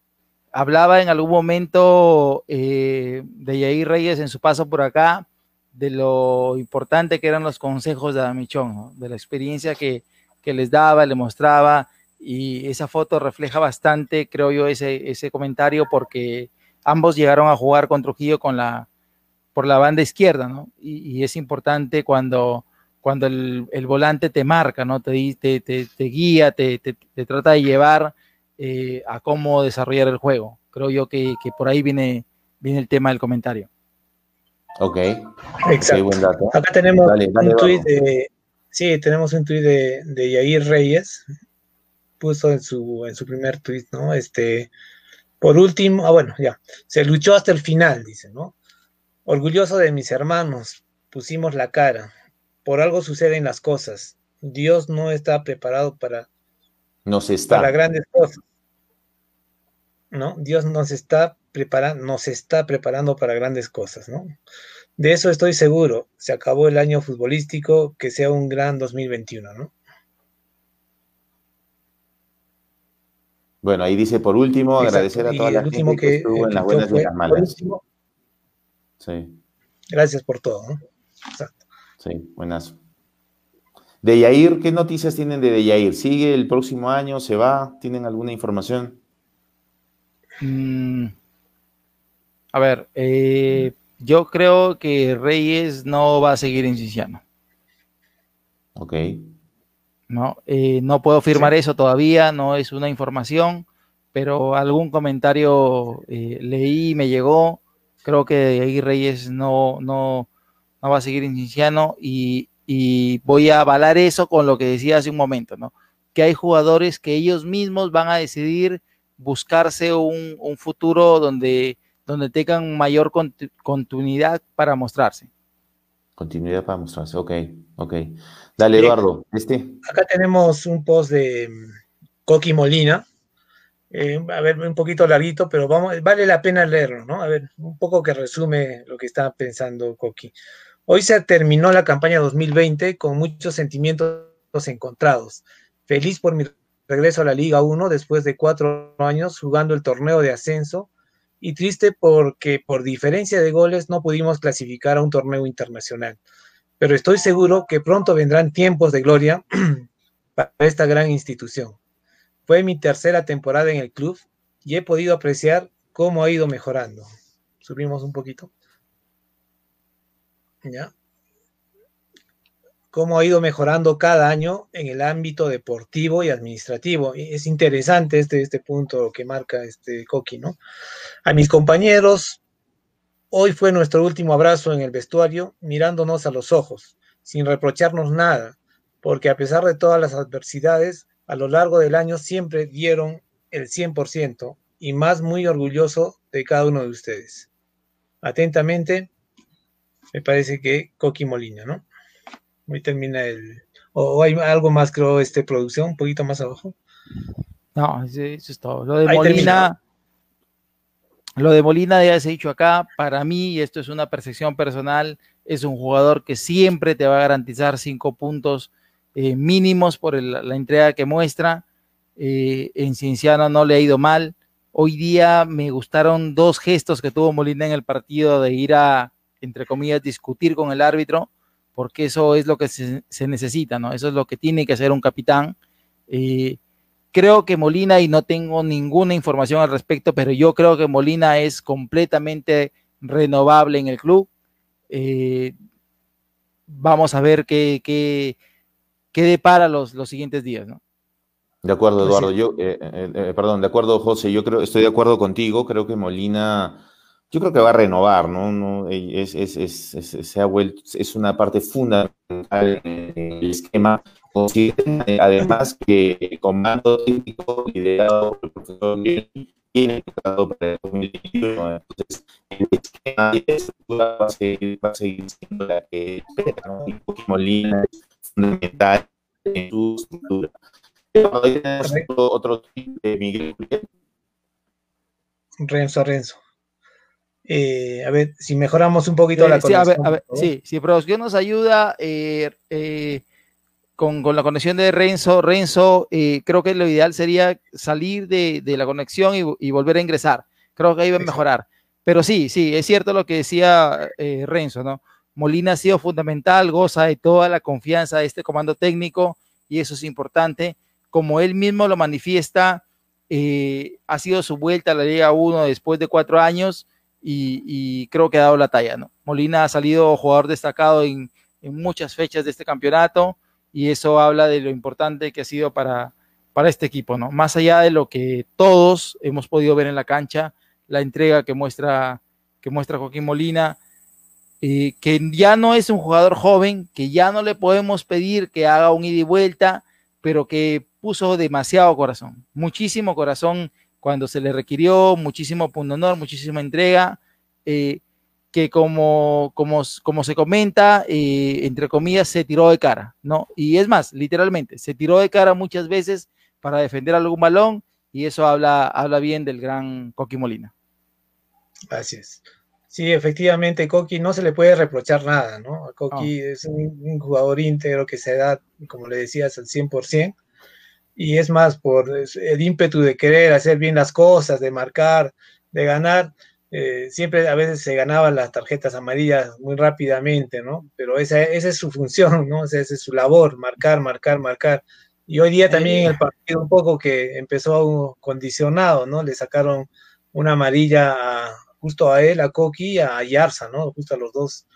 hablaba en algún momento eh, de Yair Reyes en su paso por acá, de lo importante que eran los consejos de Damichón, ¿no? de la experiencia que, que, les daba, le mostraba, y esa foto refleja bastante, creo yo, ese, ese comentario, porque ambos llegaron a jugar con Trujillo con la, por la banda izquierda, ¿no? Y, y es importante cuando, cuando el, el, volante te marca, ¿no? Te, te, te, te guía, te, te trata de llevar eh, a cómo desarrollar el juego. Creo yo que, que, por ahí viene, viene el tema del comentario. Ok. Exacto. Sí, buen dato. Acá tenemos dale, dale, un tuit de. Sí, tenemos un tuit de, de Yair Reyes. Puso en su, en su primer tuit, ¿no? Este. Por último, ah, bueno, ya. Se luchó hasta el final, dice, ¿no? Orgulloso de mis hermanos, pusimos la cara. Por algo suceden las cosas. Dios no está preparado para, Nos está. para grandes cosas. ¿No? Dios nos está preparando, nos está preparando para grandes cosas, ¿no? De eso estoy seguro. Se acabó el año futbolístico, que sea un gran 2021, ¿no? Bueno, ahí dice por último, Exacto. agradecer a toda la gente que, que- estuvo en las buenas y fue- las malas. Sí, Gracias por todo, ¿no? Exacto. sí, buenas. De Yair, ¿qué noticias tienen de Yair? ¿Sigue el próximo año? ¿Se va? ¿Tienen alguna información? Mm, a ver, eh, yo creo que Reyes no va a seguir en Cinciano. Ok. ¿no? Eh, no puedo firmar eso todavía, no es una información, pero algún comentario eh, leí y me llegó. Creo que ahí Reyes no, no, no va a seguir en Cinciano y, y voy a avalar eso con lo que decía hace un momento, ¿no? Que hay jugadores que ellos mismos van a decidir buscarse un, un futuro donde, donde tengan mayor conti- continuidad para mostrarse. Continuidad para mostrarse. Ok, ok. Dale. Eduardo. Este. Acá tenemos un post de mm, Coqui Molina. Eh, a ver, un poquito larguito, pero vamos, vale la pena leerlo, ¿no? A ver, un poco que resume lo que está pensando Coqui. Hoy se terminó la campaña 2020 con muchos sentimientos encontrados. Feliz por mi regreso a la Liga 1 después de cuatro años jugando el torneo de ascenso y triste porque por diferencia de goles no pudimos clasificar a un torneo internacional. Pero estoy seguro que pronto vendrán tiempos de gloria para esta gran institución. Fue mi tercera temporada en el club y he podido apreciar cómo ha ido mejorando. Subimos un poquito. ¿Ya? Cómo ha ido mejorando cada año en el ámbito deportivo y administrativo. Es interesante este, este punto que marca este Coqui, ¿no? A mis compañeros, hoy fue nuestro último abrazo en el vestuario, mirándonos a los ojos, sin reprocharnos nada, porque a pesar de todas las adversidades, a lo largo del año siempre dieron el 100% y más muy orgulloso de cada uno de ustedes. Atentamente, me parece que Coqui Molina, ¿no? Hoy termina el... O, o hay algo más, creo, este producción, un poquito más abajo. No, eso, es todo. Lo de Ahí Molina, lo de Molina ya se ha dicho acá, para mí, y esto es una percepción personal, es un jugador que siempre te va a garantizar cinco puntos eh, mínimos por el- la entrega que muestra. Eh, en Cienciano no le ha ido mal. Hoy día me gustaron dos gestos que tuvo Molina en el partido de ir a, entre comillas, discutir con el árbitro, porque eso es lo que se, se necesita, ¿no? Eso es lo que tiene que hacer un capitán. Eh, creo que Molina, y no tengo ninguna información al respecto, pero yo creo que Molina es completamente renovable en el club. Eh, vamos a ver qué, qué, qué depara los, los siguientes días, ¿no? De acuerdo, Eduardo. Yo, eh, eh, perdón, de acuerdo, José. Yo creo, estoy de acuerdo contigo. Creo que Molina, yo creo que va a renovar, ¿no? no eh, es, es, es, se ha vuelto, es una parte fundamental en el esquema. Además que el comando técnico liderado por el profesor tiene para el 2021. Entonces, el esquema y la estructura va a seguir, va a seguir siendo la que espera, ¿no? Y Molina es fundamental en su estructura. Pero otro, tweet de Miguel. Renzo, Renzo. Eh, a ver, si mejoramos un poquito la Eh, sí, a ver, conexión, a ver, por favor. sí, si producción nos ayuda eh, eh, con, con la conexión de Renzo, Renzo, eh, creo que lo ideal sería salir de, de la conexión y, y volver a ingresar. Creo que ahí va a mejorar. Pero sí, sí, es cierto lo que decía eh, Renzo, ¿no? Molina ha sido fundamental, goza de toda la confianza de este comando técnico y eso es importante. Como él mismo lo manifiesta, ha sido su vuelta a la Liga 1 después de cuatro años y, creo que ha dado la talla, ¿no? Molina ha salido jugador destacado en, en muchas fechas de este campeonato y eso habla de lo importante que ha sido para, para este equipo, ¿no? Más allá de lo que todos hemos podido ver en la cancha, la entrega que muestra, que muestra Joaquín Molina, eh, que ya no es un jugador joven, que ya no le podemos pedir que haga un ida y vuelta, pero que puso demasiado corazón, muchísimo corazón cuando se le requirió, muchísimo honor, muchísima entrega. eh, que como, como, como se comenta, eh, entre comillas, se tiró de cara, ¿no? Y es más, literalmente, se tiró de cara muchas veces para defender algún balón y eso habla, habla bien del gran Coqui Molina. Así es. Sí, efectivamente, Coqui no se le puede reprochar nada, ¿no? Coqui es un, jugador íntegro que se da, como le decías, al 100%, y es más por el ímpetu de querer hacer bien las cosas, de marcar, de ganar, eh, siempre a veces se ganaban las tarjetas amarillas muy rápidamente, ¿no? Pero esa, esa es su función, ¿no? esa es su labor, marcar, marcar, marcar. Y hoy día también el partido un poco que empezó condicionado, ¿no? Le sacaron una amarilla justo a él, a Coqui y a Yarza, ¿no? Justo a los dos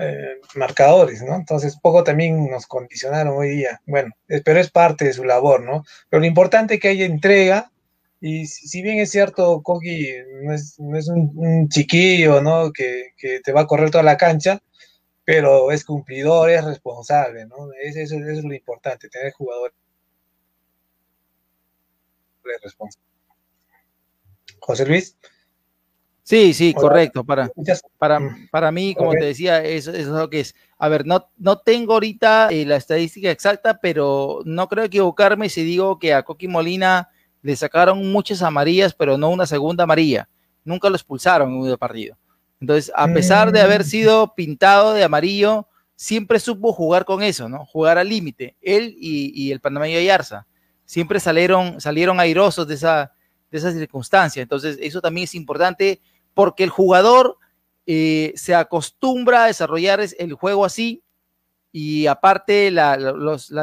eh, marcadores, ¿no? Entonces, poco también nos condicionaron hoy día. Bueno, pero es parte de su labor, ¿no? Pero lo importante es que haya entrega, y si bien es cierto, Kogi no es, un, chiquillo, ¿no? Que, te va a correr toda la cancha, pero es cumplidor, es responsable, ¿no? Eso, es lo importante, tener jugadores responsables. José Luis. Sí, sí, correcto. Para, para, mm. para mí, como te decía, eso, es lo que es. A ver, no, no tengo ahorita eh, la estadística exacta, pero no creo equivocarme si digo que a Coqui Molina le sacaron muchas amarillas, pero no una segunda amarilla. Nunca lo expulsaron en un partido. Entonces, a pesar de haber mm. sido pintado de amarillo, siempre supo jugar con eso, ¿no? Jugar al límite. Él y, el panameño Ayarza siempre salieron, salieron airosos de esa, de esa circunstancia. Entonces, eso también es importante porque el jugador eh, se acostumbra a desarrollar el juego así y aparte la,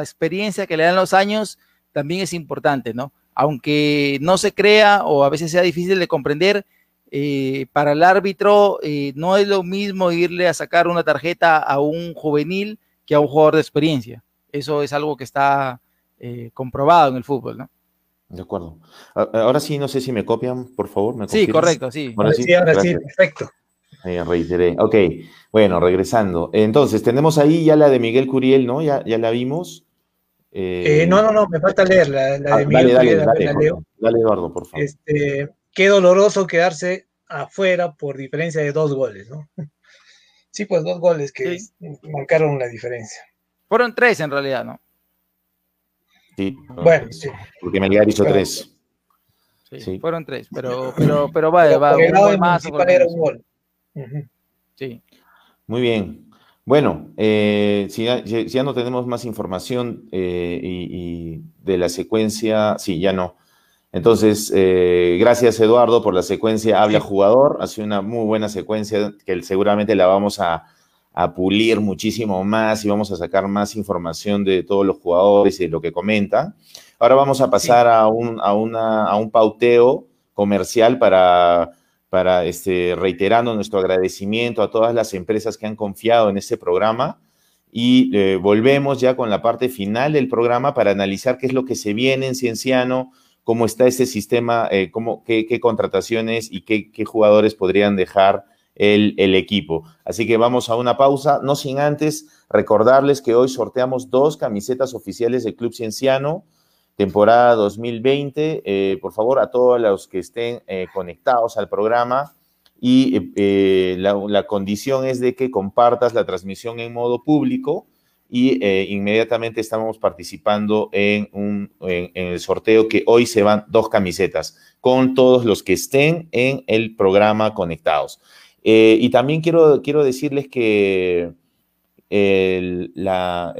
experiencia que le dan los años también es importante, ¿no? aunque no se crea o a veces sea difícil de comprender, eh, para el árbitro eh, no es lo mismo irle a sacar una tarjeta a un juvenil que a un jugador de experiencia. Eso es algo que está comprobado en el fútbol, ¿no? De acuerdo. Ahora sí, no sé si me copian, por favor. ¿me sí, correcto, sí. Ahora sí, ahora sí, perfecto. reiteré. Ok, bueno, regresando. Entonces, tenemos ahí ya la de Miguel Curiel, ¿no? Ya, ya la vimos. Eh, no, no, no, me falta leer la, de ah, Miguel dale, dale, Eduardo, por favor. Este, qué doloroso quedarse afuera por diferencia de dos goles, ¿no? Sí, pues dos goles que marcaron la diferencia. Fueron tres en realidad, ¿no? Sí. Bueno, sí. Porque Melgar hizo tres. Sí, fueron tres, pero, pero, pero va, va, un gol más. un gol. Sí. Muy bien. Bueno, eh, si, ya, no tenemos más información eh, y, de la secuencia, sí, ya no. Entonces, eh, gracias Eduardo por la secuencia Habla Jugador. Ha sido una muy buena secuencia que seguramente la vamos a, pulir muchísimo más y vamos a sacar más información de todos los jugadores y de lo que comentan. Ahora vamos a pasar a, un, a, una, a un pauteo comercial para para este, reiterando nuestro agradecimiento a todas las empresas que han confiado en este programa y eh, volvemos ya con la parte final del programa para analizar qué es lo que se viene en Cienciano, cómo está este sistema, eh, cómo, qué, contrataciones y qué, jugadores podrían dejar el, el, equipo. Así que vamos a una pausa, no sin antes recordarles que hoy sorteamos dos camisetas oficiales del Club Cienciano temporada 2020. Eh, por favor, a todos los que estén eh, conectados al programa y eh, la, condición es de que compartas la transmisión en modo público y inmediatamente estamos participando en, un, en, el sorteo que hoy se van dos camisetas con todos los que estén en el programa conectados. Y también quiero, quiero decirles que la,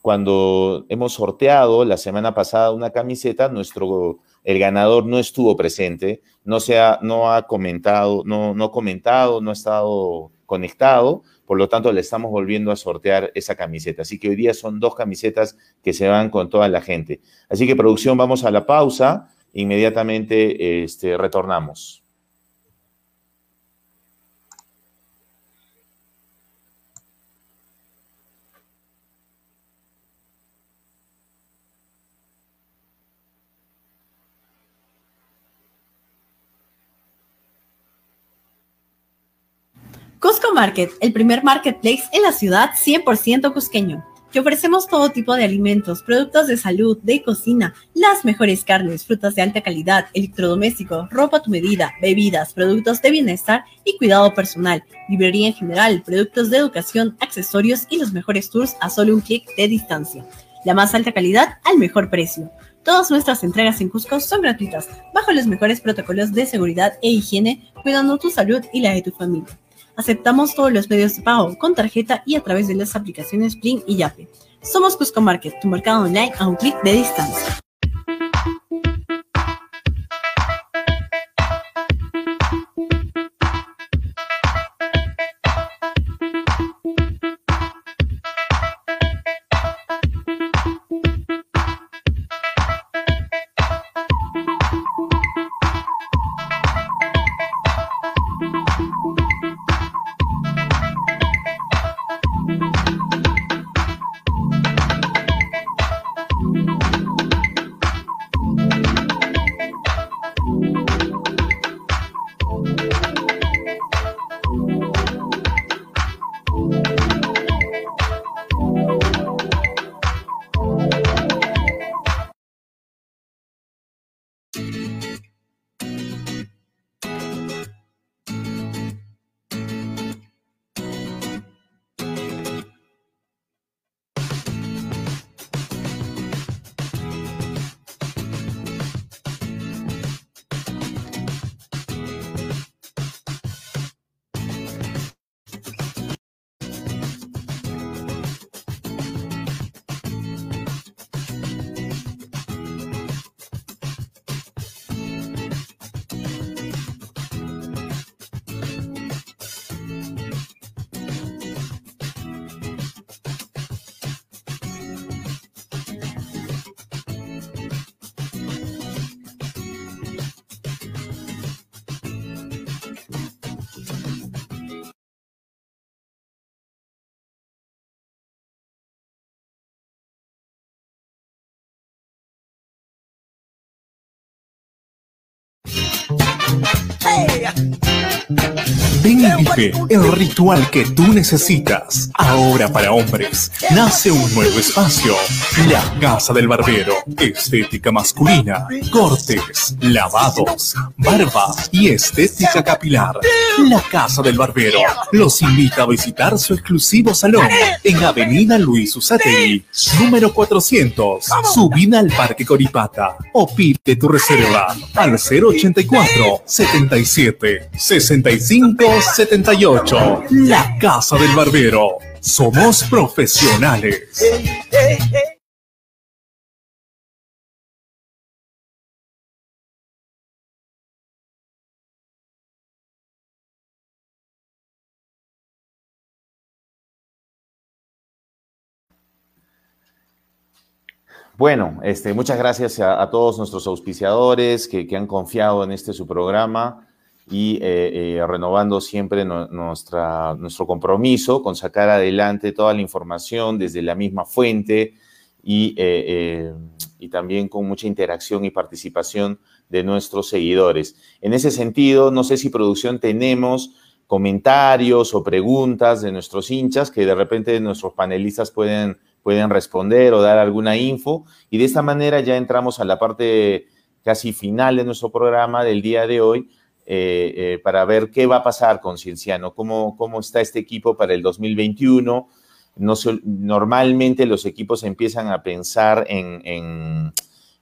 cuando hemos sorteado la semana pasada una camiseta, nuestro el ganador no estuvo presente, no se ha, no ha comentado, no, no comentado, no ha estado conectado, por lo tanto le estamos volviendo a sortear esa camiseta. Así que hoy día son dos camisetas que se van con toda la gente. Así que producción, vamos a la pausa, inmediatamente este, retornamos. Cusco Market, el primer marketplace en la ciudad 100% cusqueño. Te ofrecemos todo tipo de alimentos, productos de salud, de cocina, las mejores carnes, frutas de alta calidad, electrodomésticos, ropa a tu medida, bebidas, productos de bienestar y cuidado personal, librería en general, productos de educación, accesorios y los mejores tours a solo un clic de distancia. La más alta calidad al mejor precio. Todas nuestras entregas en Cusco son gratuitas, bajo los mejores protocolos de seguridad e higiene, cuidando tu salud y la de tu familia. Aceptamos todos los medios de pago con tarjeta y a través de las aplicaciones Bling y Yape. Somos Cusco Market, tu mercado online a un clic de distancia. Yeah. Ven y vive el ritual que tú necesitas. Ahora para hombres, nace un nuevo espacio. La Casa del Barbero. Estética masculina, cortes, lavados, barba y estética capilar. La Casa del Barbero los invita a visitar su exclusivo salón en Avenida Luis Usategui, número 400, subida al Parque Coripata. O pide tu reserva al 084 77 65 78. La Casa del Barbero. Somos profesionales. Bueno, este, muchas gracias a, todos nuestros auspiciadores que, han confiado en este su programa y eh, eh, renovando siempre nuestra, nuestro compromiso con sacar adelante toda la información desde la misma fuente y, eh, y también con mucha interacción y participación de nuestros seguidores. En ese sentido, no sé si producción tenemos comentarios o preguntas de nuestros hinchas que de repente nuestros panelistas pueden, pueden responder o dar alguna info. Y de esta manera ya entramos a la parte casi final de nuestro programa del día de hoy, eh, eh, para ver qué va a pasar con Cienciano, cómo, cómo está este equipo para el 2021. No normalmente los equipos empiezan a pensar en, en,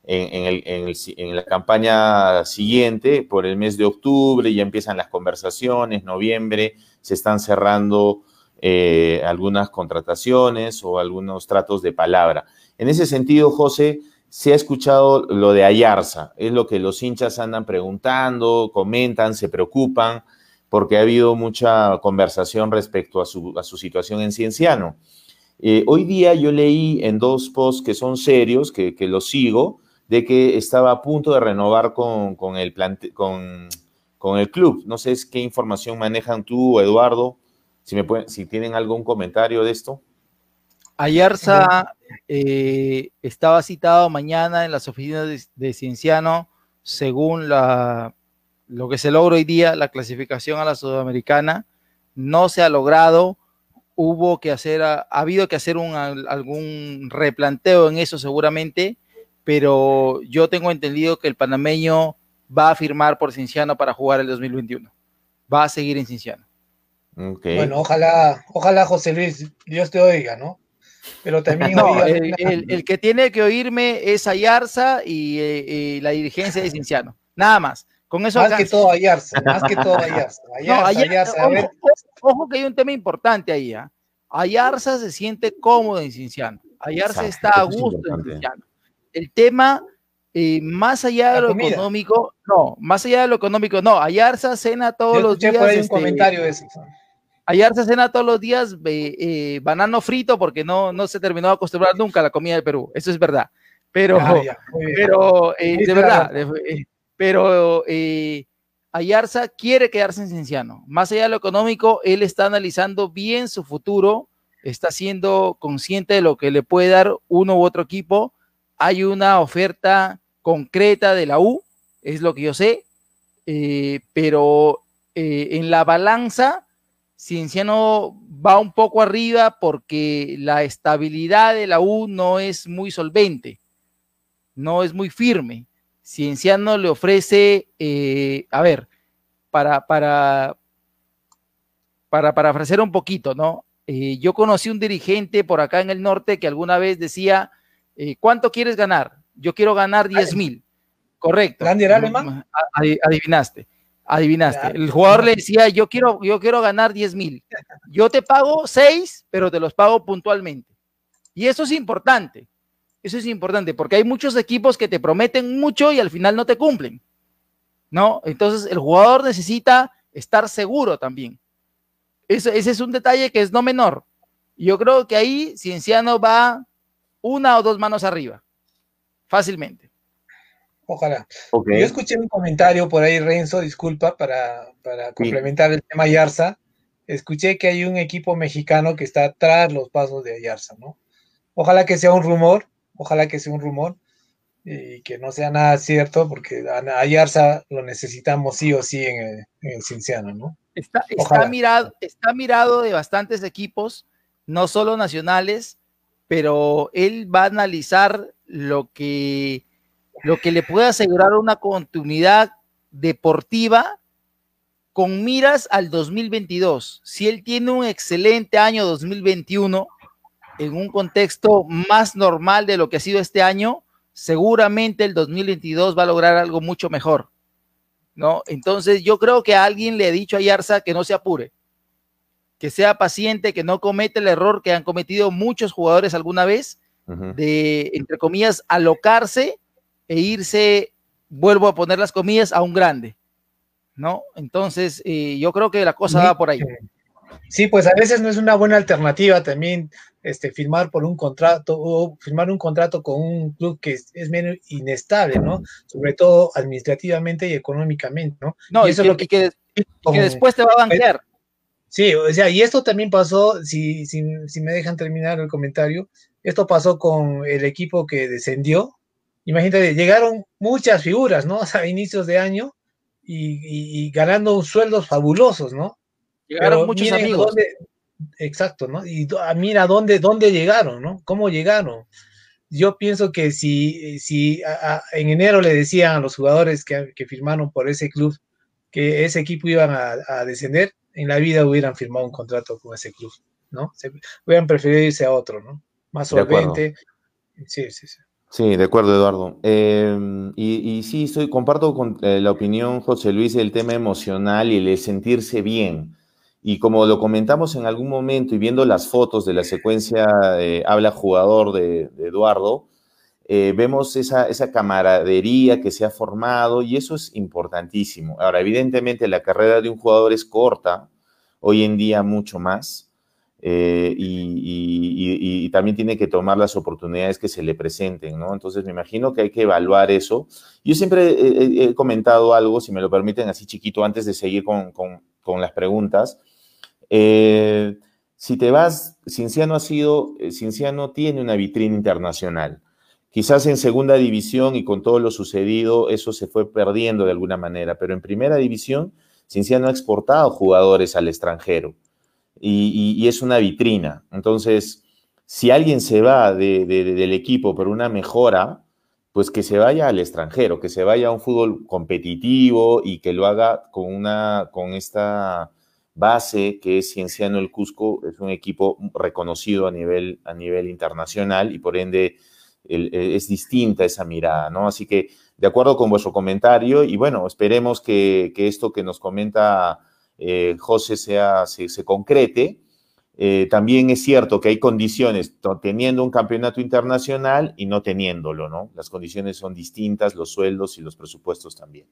en, la campaña siguiente, por el mes de octubre, ya empiezan las conversaciones, noviembre, se están cerrando eh, algunas contrataciones o algunos tratos de palabra. En ese sentido, José, se ha escuchado lo de Ayarza, es lo que los hinchas andan preguntando, comentan, se preocupan, porque ha habido mucha conversación respecto a su, a su situación en Cienciano. Eh, hoy día yo leí en dos posts que son serios, que, los sigo, de que estaba a punto de renovar con, el club. No sé qué información manejan tú, Eduardo, si, me pueden, si tienen algún comentario de esto. Ayarza eh, estaba citado mañana en las oficinas de, de Cienciano, según la, lo que se logra hoy día, la clasificación a la sudamericana. No se ha logrado. hubo que hacer, ha, habido que hacer un, algún replanteo en eso seguramente, pero yo tengo entendido que el panameño va a firmar por Cinciano para jugar el 2021. Va a seguir en Cinciano. Bueno, ojalá, ojalá José Luis, Dios te oiga, ¿no? Pero también el, que tiene que oírme es Ayarza y, eh, la dirigencia de Cinciano. Nada más. Con eso más que todo Ayarza, más que todo Ayarza. ojo, que hay un tema importante ahí. ¿ah? Ayarza se siente cómodo en Cinciano. Ayarza está a gusto en Cinciano. El tema, eh, más allá de lo económico, no, más allá de lo económico, no. Ayarza cena todos los días. un este, comentario de eso. Ayarza cena todos los días eh, banano frito porque no, no se terminó de acostumbrar nunca a la comida del Perú. Eso es verdad. Pero, ah, pero eh, de verdad, pero eh, Ayarza quiere quedarse en Cienciano. Más allá de lo económico, él está analizando bien su futuro, está siendo consciente de lo que le puede dar uno u otro equipo. Hay una oferta concreta de la U, es lo que yo sé, eh, pero eh, en la balanza, Cienciano va un poco arriba porque la estabilidad de la U no es muy solvente, no es muy firme. Cienciano le ofrece, eh, a ver, para, para, para parafrasear un poquito, ¿no? Eh, yo conocí un dirigente por acá en el norte que alguna vez decía, eh, ¿cuánto quieres ganar? Yo quiero ganar 10 mil. Correcto. Adivinaste. Adivinaste. El jugador le decía, yo quiero, yo quiero ganar 10 mil. Yo te pago 6, pero te los pago puntualmente. Y eso es importante. Eso es importante porque hay muchos equipos que te prometen mucho y al final no te cumplen. ¿No? Entonces el jugador necesita estar seguro también. Ese, ese es un detalle que es no menor. Yo creo que ahí Cienciano va una o dos manos arriba. Fácilmente. Ojalá. Yo escuché un comentario por ahí, Renzo, disculpa, para, complementar el tema Ayarza. Escuché que hay un equipo mexicano que está tras los pasos de Ayarza, ¿no? Ojalá que sea un rumor, ojalá que sea un rumor y que no sea nada cierto, porque a Ayarza lo necesitamos sí o sí en el, Cinciano, ¿no? Está, mirado, está mirado de bastantes equipos, no solo nacionales, pero él va a analizar lo que, lo que le puede asegurar una continuidad deportiva con miras al 2022. Si él tiene un excelente año 2021, en un contexto más normal de lo que ha sido este año, seguramente el 2022 va a lograr algo mucho mejor. ¿No? Entonces yo creo que alguien le ha dicho a Yarza que no se apure, que sea paciente, que no cometa el error que han cometido muchos jugadores alguna vez, de, entre comillas, alocarse e irse, vuelvo a poner las comillas, a un grande. ¿No? Entonces, eh, yo creo que la cosa va por ahí. Sí, pues a veces no es una buena alternativa también este, firmar por un contrato o firmar un contrato con un club que es, menos inestable, ¿no? Sobre todo administrativamente y económicamente, ¿no? No, y, eso es lo que, que, después te va a banquear. Sí, o sea, y esto también pasó, si, si, si, me dejan terminar el comentario, esto pasó con el equipo que descendió. Imagínate, llegaron muchas figuras, ¿no? a inicios de año y, y ganando sueldos fabulosos, ¿no? Llegaron muchos amigos. exacto, ¿no? Y ah, mira dónde, dónde llegaron, ¿no? ¿Cómo llegaron? Yo pienso que si, si en enero le decían a los jugadores que, firmaron por ese club que ese equipo iban a, descender, en la vida hubieran firmado un contrato con ese club, ¿no? Se, hubieran preferido irse a otro, ¿no? Más solvente. Sí, sí, sí. Sí, de acuerdo, Eduardo. Em, y, sí, comparto con eh, la opinión, José Luis, del tema emocional y el sentirse bien. Y como lo comentamos en algún momento y viendo las fotos de la secuencia de Habla Jugador de, Eduardo, eh, vemos esa, esa, camaradería que se ha formado y eso es importantísimo. Ahora, evidentemente la carrera de un jugador es corta, hoy en día mucho más, eh, y, también tiene que tomar las oportunidades que se le presenten, ¿no? Entonces me imagino que hay que evaluar eso. Yo siempre he, comentado algo, si me lo permiten así chiquito, antes de seguir con, con las preguntas. Eh, si te vas, Cinciano ha sido, eh, Cinciano tiene una vitrina internacional. Quizás en segunda división y con todo lo sucedido, eso se fue perdiendo de alguna manera, pero en primera división, Cinciano ha exportado jugadores al extranjero. Y, es una vitrina. Entonces, si alguien se va del equipo por una mejora, pues que se vaya al extranjero, que se vaya a un fútbol competitivo y que lo haga con, una, con esta base que es Cienciano el Cusco, es un equipo reconocido a nivel, a nivel internacional y por ende es distinta esa mirada, ¿no? Así que de acuerdo con vuestro comentario y bueno, esperemos que, esto que nos comenta eh, José sea, se concrete eh, también es cierto que hay condiciones teniendo un campeonato internacional y no teniéndolo, ¿no? Las condiciones son distintas, los sueldos y los presupuestos también.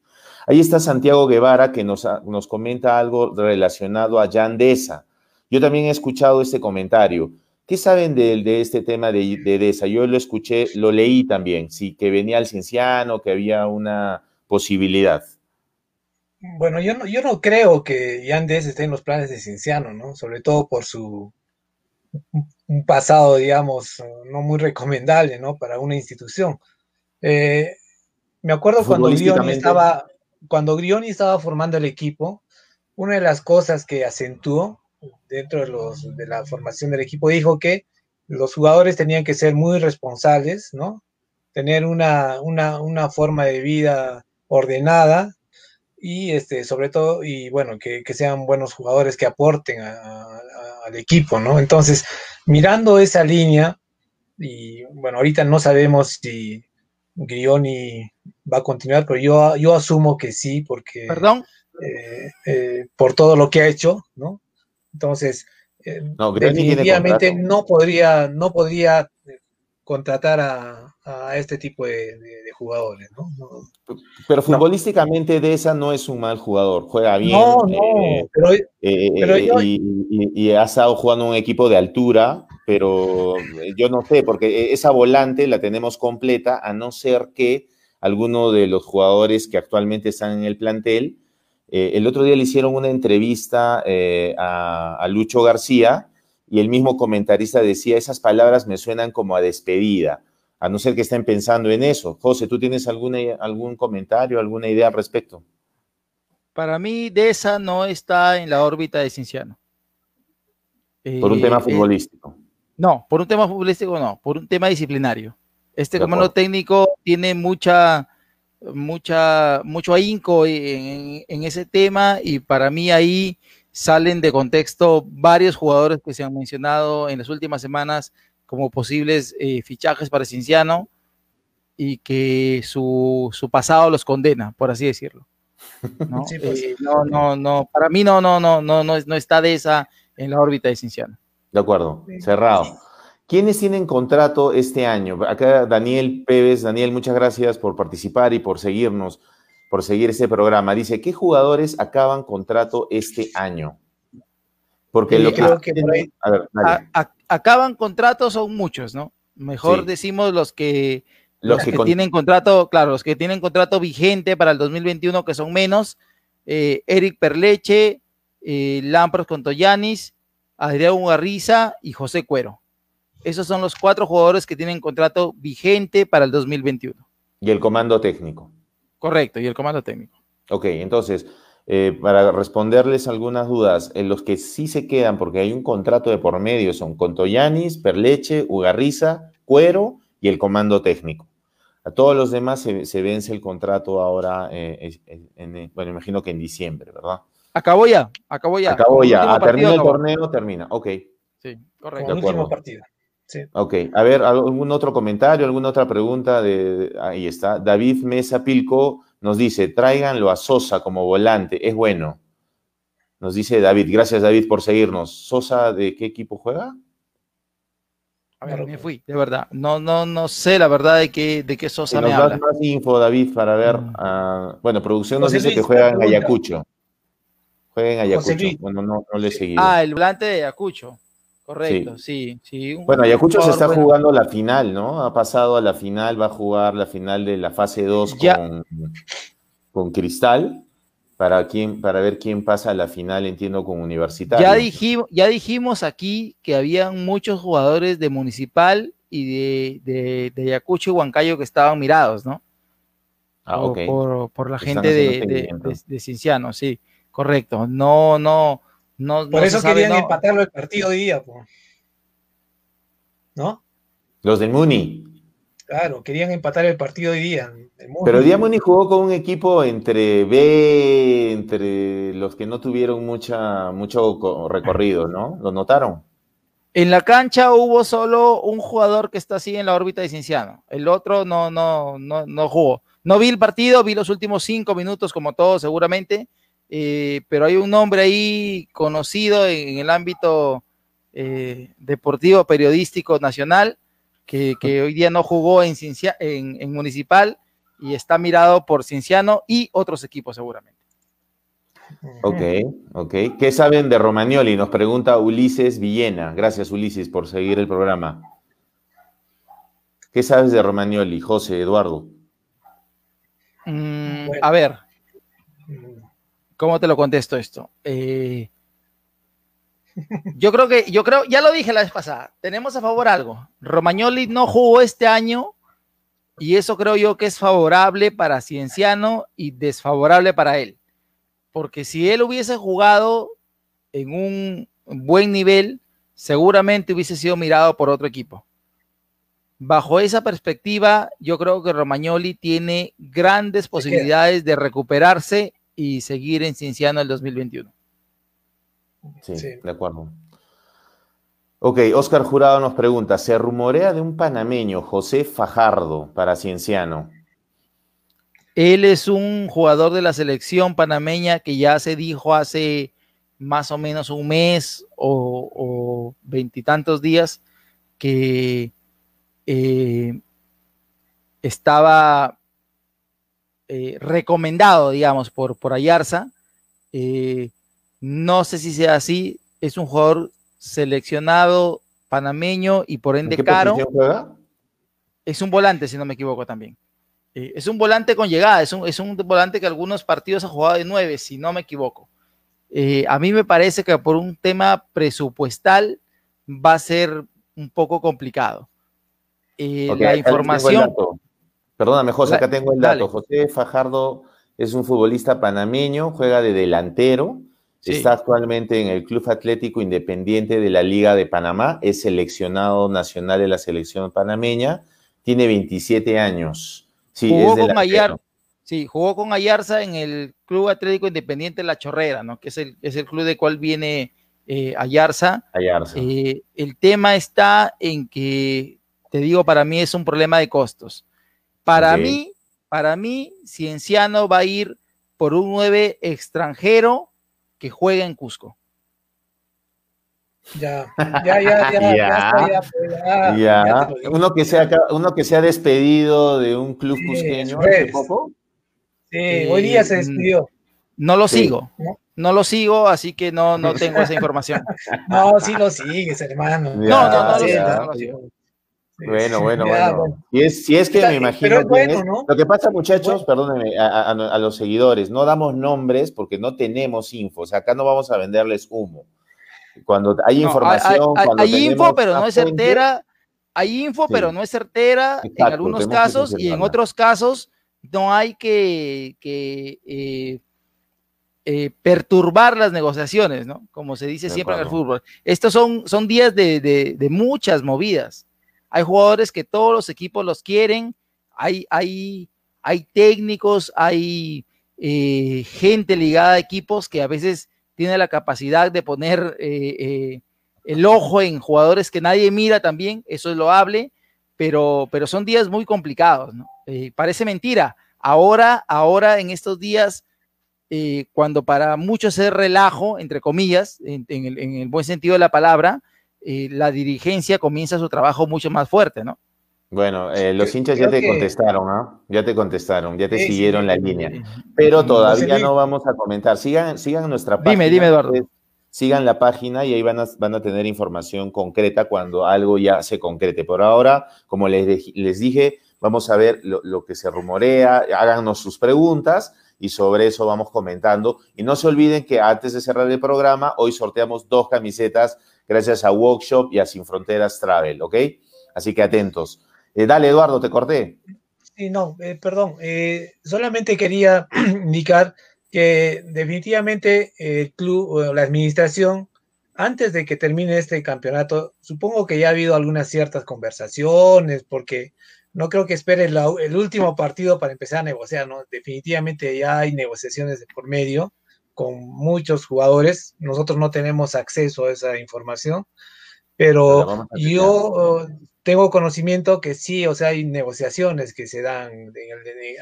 Ahí está Santiago Guevara que nos, nos comenta algo relacionado a Yandesa. Yo también he escuchado este comentario. ¿Qué saben de, de este tema de, de? Yo lo escuché, lo leí también, sí, que venía el cienciano, que había una posibilidad. Bueno, yo no, yo no creo que Yandes esté en los planes de Cienciano, ¿no? Sobre todo por su un pasado, digamos, no muy recomendable, ¿no? Para una institución. Eh, me acuerdo cuando Grioni estaba, cuando Grioni estaba formando el equipo, una de las cosas que acentuó dentro de, los, de la formación del equipo dijo que los jugadores tenían que ser muy responsables, ¿no? Tener una, una, una forma de vida ordenada, y este, sobre todo, y bueno, que, sean buenos jugadores que aporten al equipo, ¿no? Entonces, mirando esa línea, y bueno, ahorita no sabemos si Grioni va a continuar, pero yo, yo asumo que sí, porque... Perdón. Eh, eh, por todo lo que ha hecho, ¿no? Entonces, eh, definitivamente no podría, no podría contratar a, este tipo de, jugadores, ¿no? Pero futbolísticamente de esa no es un mal jugador, juega bien. No, no, eh, pero, eh, y, ha estado jugando un equipo de altura, pero yo no sé, porque esa volante la tenemos completa, a no ser que alguno de los jugadores que actualmente están en el plantel, eh, el otro día le hicieron una entrevista a Lucho García, y el mismo comentarista decía, esas palabras me suenan como a despedida, a no ser que estén pensando en eso. José, ¿tú tienes alguna, algún comentario, alguna idea al respecto? Para mí, de esa no está en la órbita de Cinciano. Por un tema eh, futbolístico. no, por un tema futbolístico no, por un tema disciplinario. Este comando técnico tiene mucha, mucha, mucho ahínco en, en, ese tema y para mí ahí salen de contexto varios jugadores que se han mencionado en las últimas semanas como posibles eh, fichajes para Cinciano y que su, pasado los condena, por así decirlo. ¿no? Pues. Eh, no, no, no, para mí no, no, no, no, no, no está de esa en la órbita de Cinciano. De acuerdo, cerrado. ¿Quiénes tienen contrato este año? Acá Daniel Pérez, Daniel, muchas gracias por participar y por seguirnos por seguir este programa. Dice, ¿qué jugadores acaban contrato este año? Porque lo que, acaban contrato son muchos, ¿no? Mejor decimos los que los, que, tienen contrato, claro, los que tienen contrato vigente para el 2021 que son menos, eh, Eric Perleche, eh, Lampros Contoyanis, Adrián Ugarriza y José Cuero. Esos son los cuatro jugadores que tienen contrato vigente para el 2021. Y el comando técnico. Correcto, y el comando técnico. Ok, entonces, eh, para responderles algunas dudas, en los que sí se quedan, porque hay un contrato de por medio, son Contoyanis, Perleche, Ugarriza, Cuero y el comando técnico. A todos los demás se, vence el contrato ahora, eh, en, bueno, imagino que en diciembre, ¿verdad? Acabó ya, acabó ya. Acabó ya, termina el torneo, termina, ok. Sí, correcto. El último partido. Ok, a ver, ¿algún otro comentario, alguna otra pregunta? De, ahí está. David Mesa Pilco nos dice, tráiganlo a Sosa como volante, es bueno. Nos dice David, gracias David por seguirnos. ¿Sosa de qué equipo juega? A ver, me fui, de verdad. No, no, no sé la verdad de qué, de qué Sosa me habla. más info, David, para ver. Mm. Ah, bueno, producción nos dice que juega en Ayacucho. Juega en Ayacucho. Bueno, no, no le seguí. Ah, el volante de Ayacucho. Correcto, sí, sí. bueno, Ayacucho se está jugando la final, ¿no? Ha pasado a la final, va a jugar la final de la fase 2 con, con Cristal. Para, quién, para ver quién pasa a la final, entiendo, con Universitario. Ya dijimos, ya dijimos aquí que habían muchos jugadores de Municipal y de, de, Ayacucho y Huancayo que estaban mirados, ¿no? Ah, por, por, la gente de, de, Cinciano, sí, correcto. No, no, No, Por eso querían empatarlo el partido hoy día, ¿no? Los del Muni. Claro, querían empatar el partido hoy día. Pero hoy día Muni jugó con un equipo entre B, entre los que no tuvieron mucha, mucho recorrido, ¿no? ¿Lo notaron? En la cancha hubo solo un jugador que está así en la órbita de Cinciano. El otro no, no, no, no jugó. No vi el partido, vi los últimos cinco minutos, como todos seguramente, eh, pero hay un nombre ahí conocido en, el ámbito eh, deportivo, periodístico nacional, que, hoy día no jugó en, en, Municipal y está mirado por Cinciano y otros equipos seguramente. Ok, ok. ¿Qué saben de Romagnoli? Nos pregunta Ulises Villena. Gracias, Ulises, por seguir el programa. ¿Qué sabes de Romagnoli, José, Eduardo? Mm, a ver, ¿cómo te lo contesto esto? Eh, yo creo que, yo creo, ya lo dije la vez pasada, tenemos a favor algo. Romagnoli no jugó este año y eso creo yo que es favorable para Cienciano y desfavorable para él. Porque si él hubiese jugado en un buen nivel, seguramente hubiese sido mirado por otro equipo bajo esa perspectiva, yo creo que Romagnoli tiene grandes posibilidades de recuperarse y seguir en Cienciano el 2021. Sí, de acuerdo. Ok, Oscar Jurado nos pregunta, ¿se rumorea de un panameño, José Fajardo, para Cienciano? Él es un jugador de la selección panameña que ya se dijo hace más o menos un mes o veintitantos días que eh, estaba eh, recomendado, digamos, por, por Ayarza. Eh, no sé si sea así. Es un jugador seleccionado panameño y por ende caro. Es un volante, si no me equivoco también. es un volante con llegada, es un, es un, volante que algunos partidos ha jugado de nueve, si no me equivoco. a mí me parece que por un tema presupuestal va a ser un poco complicado. Eh, la información. Perdóname, José, acá tengo el dato. José Fajardo es un futbolista panameño, juega de delantero, está actualmente en el Club Atlético Independiente de la Liga de Panamá, es seleccionado nacional de la selección panameña, tiene 27 años. Sí, jugó con Ayar, sí, jugó con Ayarza en el Club Atlético Independiente de La Chorrera, ¿no? que es el, es el club de cual viene eh, Ayarza. Eh, el tema está en que te digo, para mí es un problema de costos. Para mí, para mí, Cienciano va a ir por un 9 extranjero que juega en Cusco. Ya, ya, ya, ya, ya, ya, ya, Uno que sea uno que se despedido de un club cusqueño poco. Sí, hoy día se despidió. No lo sigo. ¿No? lo sigo, así que no, no tengo esa información. no, sí lo sigues, hermano. no, no, no, no lo sigo. Bueno, bueno, bueno. Si es, si es que me imagino. Lo que pasa, muchachos, perdónenme, a, los seguidores, no damos nombres porque no tenemos info. O sea, acá no vamos a venderles humo. Cuando hay información. Hay, info, pero no es certera. Hay info, pero no es certera en algunos casos y en otros casos no hay que, eh, eh, perturbar las negociaciones, ¿no? Como se dice siempre en el fútbol. Estos son, son días de, de muchas movidas. Hay jugadores que todos los equipos los quieren, hay, hay, hay técnicos, hay eh, gente ligada a equipos que a veces tiene la capacidad de poner eh, eh, el ojo en jugadores que nadie mira también, eso es loable, pero, pero son días muy complicados, parece mentira. Ahora, ahora en estos días, cuando para muchos es relajo, entre comillas, en, el, buen sentido de la palabra, la dirigencia comienza su trabajo mucho más fuerte, ¿no? Bueno, eh, los hinchas ya te contestaron, ¿no? Ya te contestaron, ya te siguieron la línea. Pero todavía no vamos a comentar. Sigan, sigan nuestra página. Dime, dime, Eduardo. Sigan la página y ahí van a, van a tener información concreta cuando algo ya se concrete. Por ahora, como les, les dije, vamos a ver lo, lo que se rumorea, háganos sus preguntas y sobre eso vamos comentando. Y no se olviden que antes de cerrar el programa, hoy sorteamos dos camisetas gracias a Workshop y a Sin Fronteras Travel, ¿ok? Así que atentos. Eh, dale, Eduardo, te corté. Sí, no, eh, perdón. Eh, solamente quería indicar que definitivamente el club o la administración, antes de que termine este campeonato, supongo que ya ha habido algunas ciertas conversaciones, porque no creo que espere el último partido para empezar a negociar, ¿no? Definitivamente ya hay negociaciones de por medio con muchos jugadores. Nosotros no tenemos acceso a esa información, pero yo tengo conocimiento que sí, o sea, hay negociaciones que se dan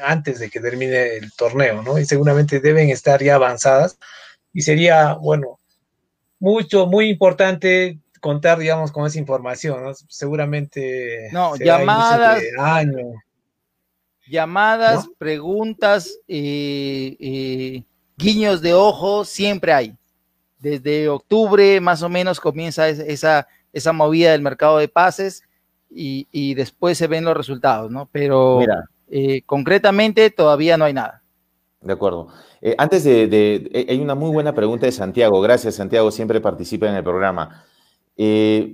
antes de que termine el torneo, ¿no? Y seguramente deben estar ya avanzadas. Y sería, bueno, mucho, muy importante contar, digamos, con esa información, ¿no? Seguramente. No, llamadas. Año. Llamadas, preguntas, eh, eh, guiños de ojo, siempre hay. Desde octubre más o menos comienza esa, esa movida del mercado de pases y, después se ven los resultados, ¿no? Pero eh, concretamente todavía no hay nada. De acuerdo. Eh, antes de, eh, hay una muy buena pregunta de Santiago. Gracias, Santiago, siempre participa en el programa.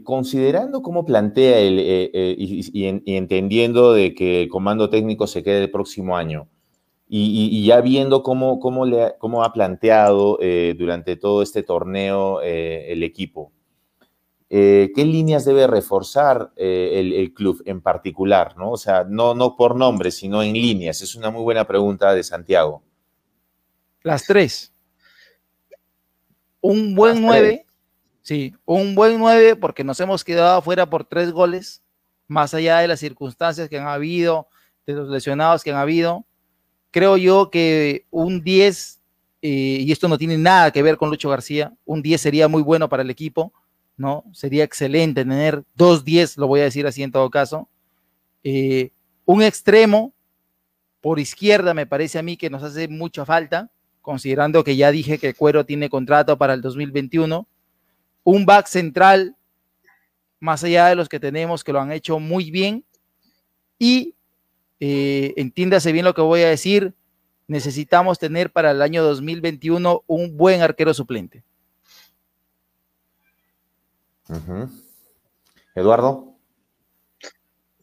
considerando cómo plantea el, y, entendiendo de que el comando técnico se quede el próximo año, y, ya viendo cómo, cómo, le, cómo ha planteado durante todo este torneo el equipo, eh, ¿qué líneas debe reforzar eh, el, club en particular? ¿no? O sea, no, no por nombre, sino en líneas. Es una muy buena pregunta de Santiago. Las tres. Un buen nueve, sí, un buen nueve porque nos hemos quedado afuera por tres goles, más allá de las circunstancias que han habido, de los lesionados que han habido. Creo yo que un 10, eh, y esto no tiene nada que ver con Lucho García, un 10 sería muy bueno para el equipo ¿no? Sería excelente tener dos 10, lo voy a decir así en todo caso. Eh, un extremo por izquierda me parece a mí que nos hace mucha falta, considerando que ya dije que Cuero tiene contrato para el 2021. Un back central, más allá de los que tenemos, que lo han hecho muy bien. Y eh, entiéndase bien lo que voy a decir, necesitamos tener para el año 2021 un buen arquero suplente. Eduardo.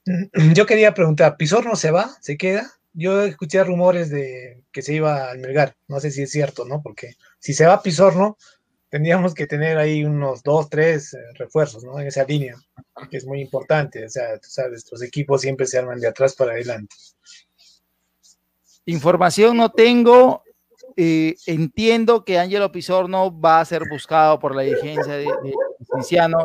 Yo quería preguntar, ¿Pizorno se va? ¿Se queda? Yo escuché rumores de que se iba al Melgar, no sé si es cierto, ¿no? Porque si se va Pizorno, tendríamos que tener ahí unos dos, tres eh, refuerzos, ¿no? En esa línea, que es muy importante. O sea, tú sabes, los equipos siempre se arman de atrás para adelante. Información no tengo. Eh, entiendo que Ángelo Pizorno va a ser buscado por la dirigencia de,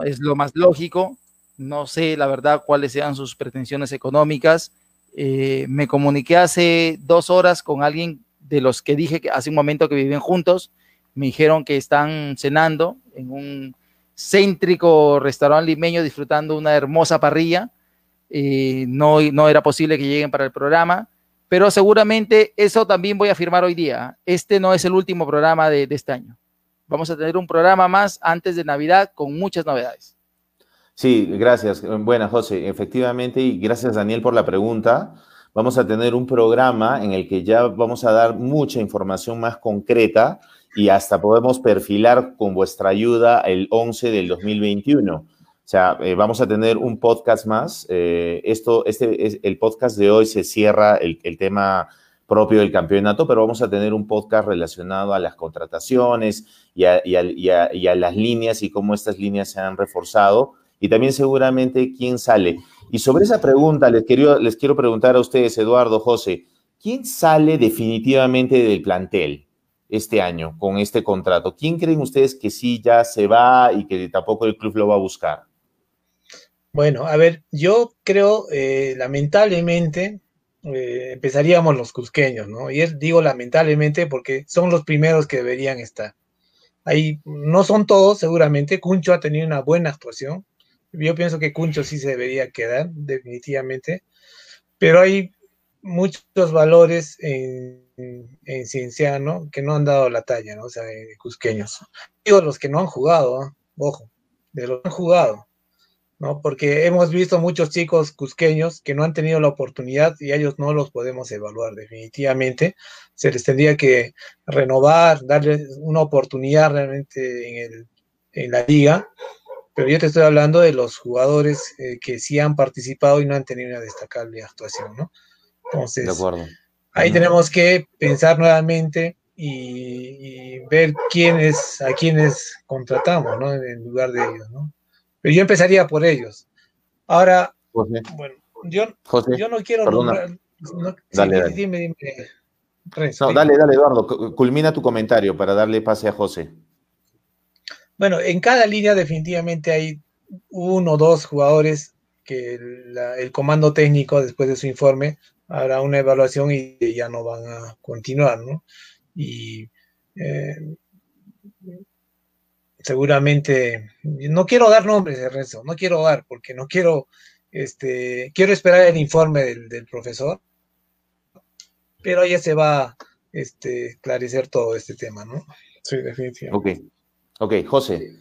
es lo más lógico. No sé, la verdad, cuáles sean sus pretensiones económicas. Eh, me comuniqué hace dos horas con alguien de los que dije que hace un momento que viven juntos. Me dijeron que están cenando en un céntrico restaurante limeño disfrutando una hermosa parrilla. Eh, no, no era posible que lleguen para el programa, pero seguramente eso también voy a afirmar hoy día. Este no es el último programa de este año vamos a tener un programa más antes de Navidad con muchas novedades. Sí, gracias. Buenas, José. Efectivamente, y gracias, Daniel, por la pregunta. Vamos a tener un programa en el que ya vamos a dar mucha información más concreta y hasta podemos perfilar con vuestra ayuda el 11 del 2021. O sea, eh, vamos a tener un podcast más. Eh, esto, este, es, el podcast de hoy se cierra el, tema propio del campeonato, pero vamos a tener un podcast relacionado a las contrataciones y a, las líneas y cómo estas líneas se han reforzado y también seguramente quién sale. Y sobre esa pregunta les quiero, les quiero preguntar a ustedes, Eduardo, José, ¿quién sale definitivamente del plantel este año con este contrato? ¿Quién creen ustedes que sí ya se va y que tampoco el club lo va a buscar? Bueno, a ver, yo creo, eh, lamentablemente, eh, empezaríamos los cusqueños, ¿no? Y digo lamentablemente porque son los primeros que deberían estar. Ahí no son todos, seguramente. Cuncho ha tenido una buena actuación. Yo pienso que Cuncho sí se debería quedar, definitivamente. Pero hay muchos valores en, en Cienciano que no han dado la talla, ¿no? O sea, cusqueños. Digo los que no han jugado, ojo, de los que han jugado. ¿no? Porque hemos visto muchos chicos cusqueños que no han tenido la oportunidad y a ellos no los podemos evaluar definitivamente. Se les tendría que renovar, darles una oportunidad realmente en, la liga. Pero yo te estoy hablando de los jugadores eh, que sí han participado y no han tenido una destacable actuación, ¿no? Entonces, ahí tenemos que pensar nuevamente y, ver quiénes, a quiénes contratamos, ¿no? En lugar de ellos, ¿no? Pero yo empezaría por ellos. Ahora, bueno, yo, yo no quiero nombrar, dale, dale. Dime, dime. no, dale, dale, Eduardo, culmina tu comentario para darle pase a José. Bueno, en cada línea definitivamente hay uno o dos jugadores que el comando técnico, después de su informe, hará una evaluación y ya no van a continuar, ¿no? Y eh, seguramente, no quiero dar nombres, Renzo, no quiero dar, porque no quiero, este, quiero esperar el informe del, profesor, pero ya se va a este, esclarecer todo este tema, ¿no? Sí, definitivamente. Ok, ok, José.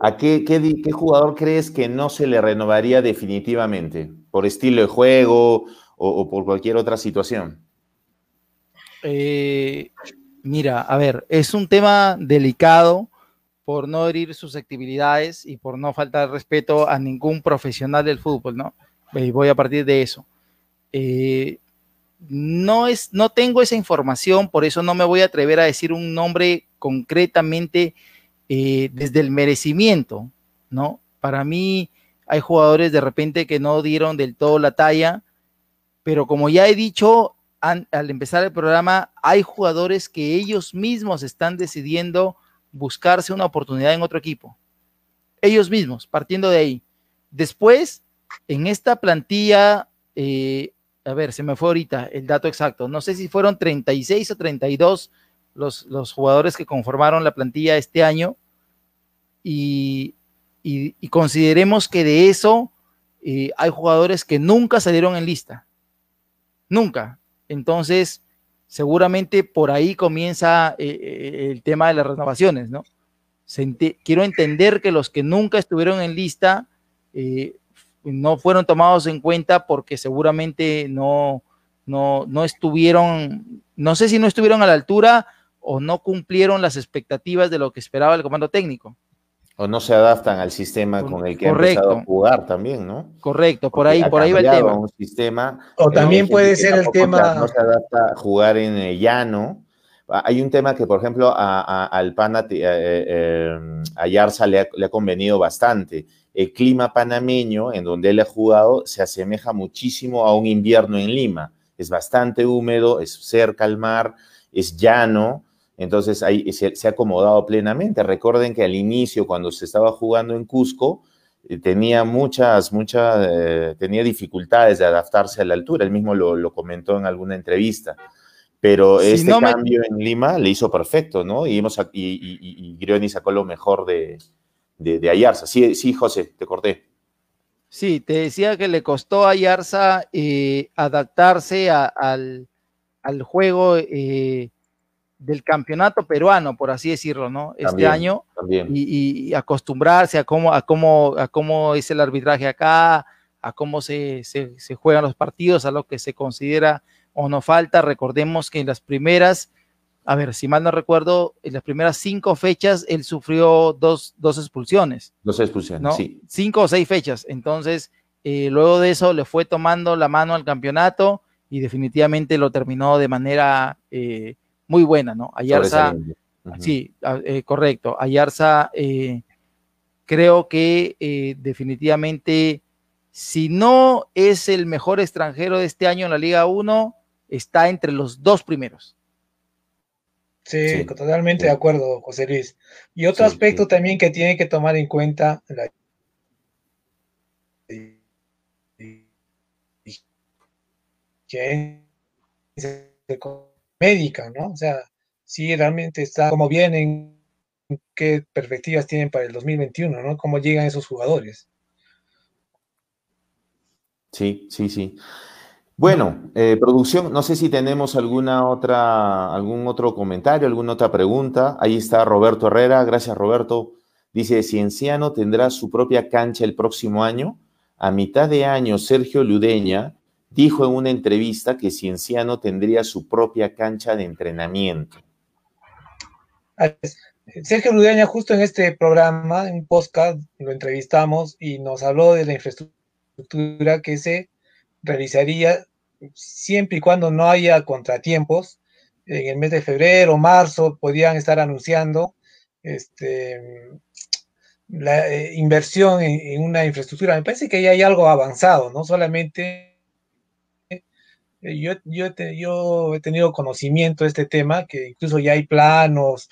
¿A qué, qué, jugador crees que no se le renovaría definitivamente? ¿Por estilo de juego o, por cualquier otra situación? Eh, mira, a ver, es un tema delicado por no herir susceptibilidades y por no faltar respeto a ningún profesional del fútbol, ¿no? Y voy a partir de eso. Eh, no, es, no tengo esa información, por eso no me voy a atrever a decir un nombre concretamente eh, desde el merecimiento, ¿no? Para mí hay jugadores de repente que no dieron del todo la talla, pero como ya he dicho al empezar el programa, hay jugadores que ellos mismos están decidiendo buscarse una oportunidad en otro equipo. Ellos mismos, partiendo de ahí. Después, en esta plantilla, eh, a ver, se me fue ahorita el dato exacto, no sé si fueron 36 o 32 los, los jugadores que conformaron la plantilla este año y, consideremos que de eso eh, hay jugadores que nunca salieron en lista. Nunca. Entonces, seguramente por ahí comienza eh, eh, el tema de las renovaciones, ¿no? quiero entender que los que nunca estuvieron en lista no fueron tomados en cuenta porque seguramente no, no, no estuvieron, no sé si no estuvieron a la altura o no cumplieron las expectativas de lo que esperaba el comando técnico. O no se adaptan al sistema con el que han empezado a jugar también, ¿no? Correcto, por ahí, por ahí va el tema. Un sistema, o también puede ser el tema. No se adapta a jugar en el llano. Ah, hay un tema que, por ejemplo, a, al PANA, eh, eh, a Yarza le ha, convenido bastante. El clima panameño, en donde él ha jugado, se asemeja muchísimo a un invierno en Lima. Es bastante húmedo, es cerca al mar, es llano entonces ahí se, ha acomodado plenamente. Recuerden que al inicio, cuando se estaba jugando en Cusco, eh, tenía muchas, muchas, eh, tenía dificultades de adaptarse a la altura. Él mismo lo, comentó en alguna entrevista. Pero este cambio en Lima le hizo perfecto, ¿no? Y, hemos, y, Grioni sacó lo mejor de, de, Ayarza. Sí, sí, José, te corté. Sí, te decía que le costó a Ayarza eh, adaptarse al, al, juego del campeonato peruano, por así decirlo, ¿no? Este año. Y, acostumbrarse a cómo, a, cómo, a cómo es el arbitraje acá, a cómo se, juegan los partidos, a lo que se considera o no falta. Recordemos que en las primeras, a ver, si mal no recuerdo, en las primeras cinco fechas él sufrió dos, dos expulsiones. Dos expulsiones, sí. Cinco o seis fechas. Entonces, eh, luego de eso le fue tomando la mano al campeonato y definitivamente lo terminó de manera... Eh, muy buena, ¿no? Ayarza, sí, eh, correcto. Ayarza, eh, creo que eh, definitivamente, si no es el mejor extranjero de este año en la Liga 1, está entre los dos primeros. Sí, totalmente de acuerdo, José Luis. Y otro aspecto también que tiene que tomar en cuenta la médica, ¿no? O sea, si realmente está como vienen, qué perspectivas tienen para el 2021, ¿no? ¿Cómo llegan esos jugadores? Sí, sí, sí. Bueno, eh, producción, no sé si tenemos alguna otra, algún otro comentario, alguna otra pregunta. Ahí está Roberto Herrera, gracias Roberto. Dice, Cienciano tendrá su propia cancha el próximo año. A mitad de año, Sergio Ludeña dijo en una entrevista que Cienciano tendría su propia cancha de entrenamiento. Sergio Ludeña, justo en este programa, en un podcast, lo entrevistamos y nos habló de la infraestructura que se realizaría siempre y cuando no haya contratiempos en el mes de febrero, marzo, podían estar anunciando este, la eh, inversión en, una infraestructura. Me parece que ya hay algo avanzado, no solamente yo, yo, yo, he tenido conocimiento de este tema, que incluso ya hay planos,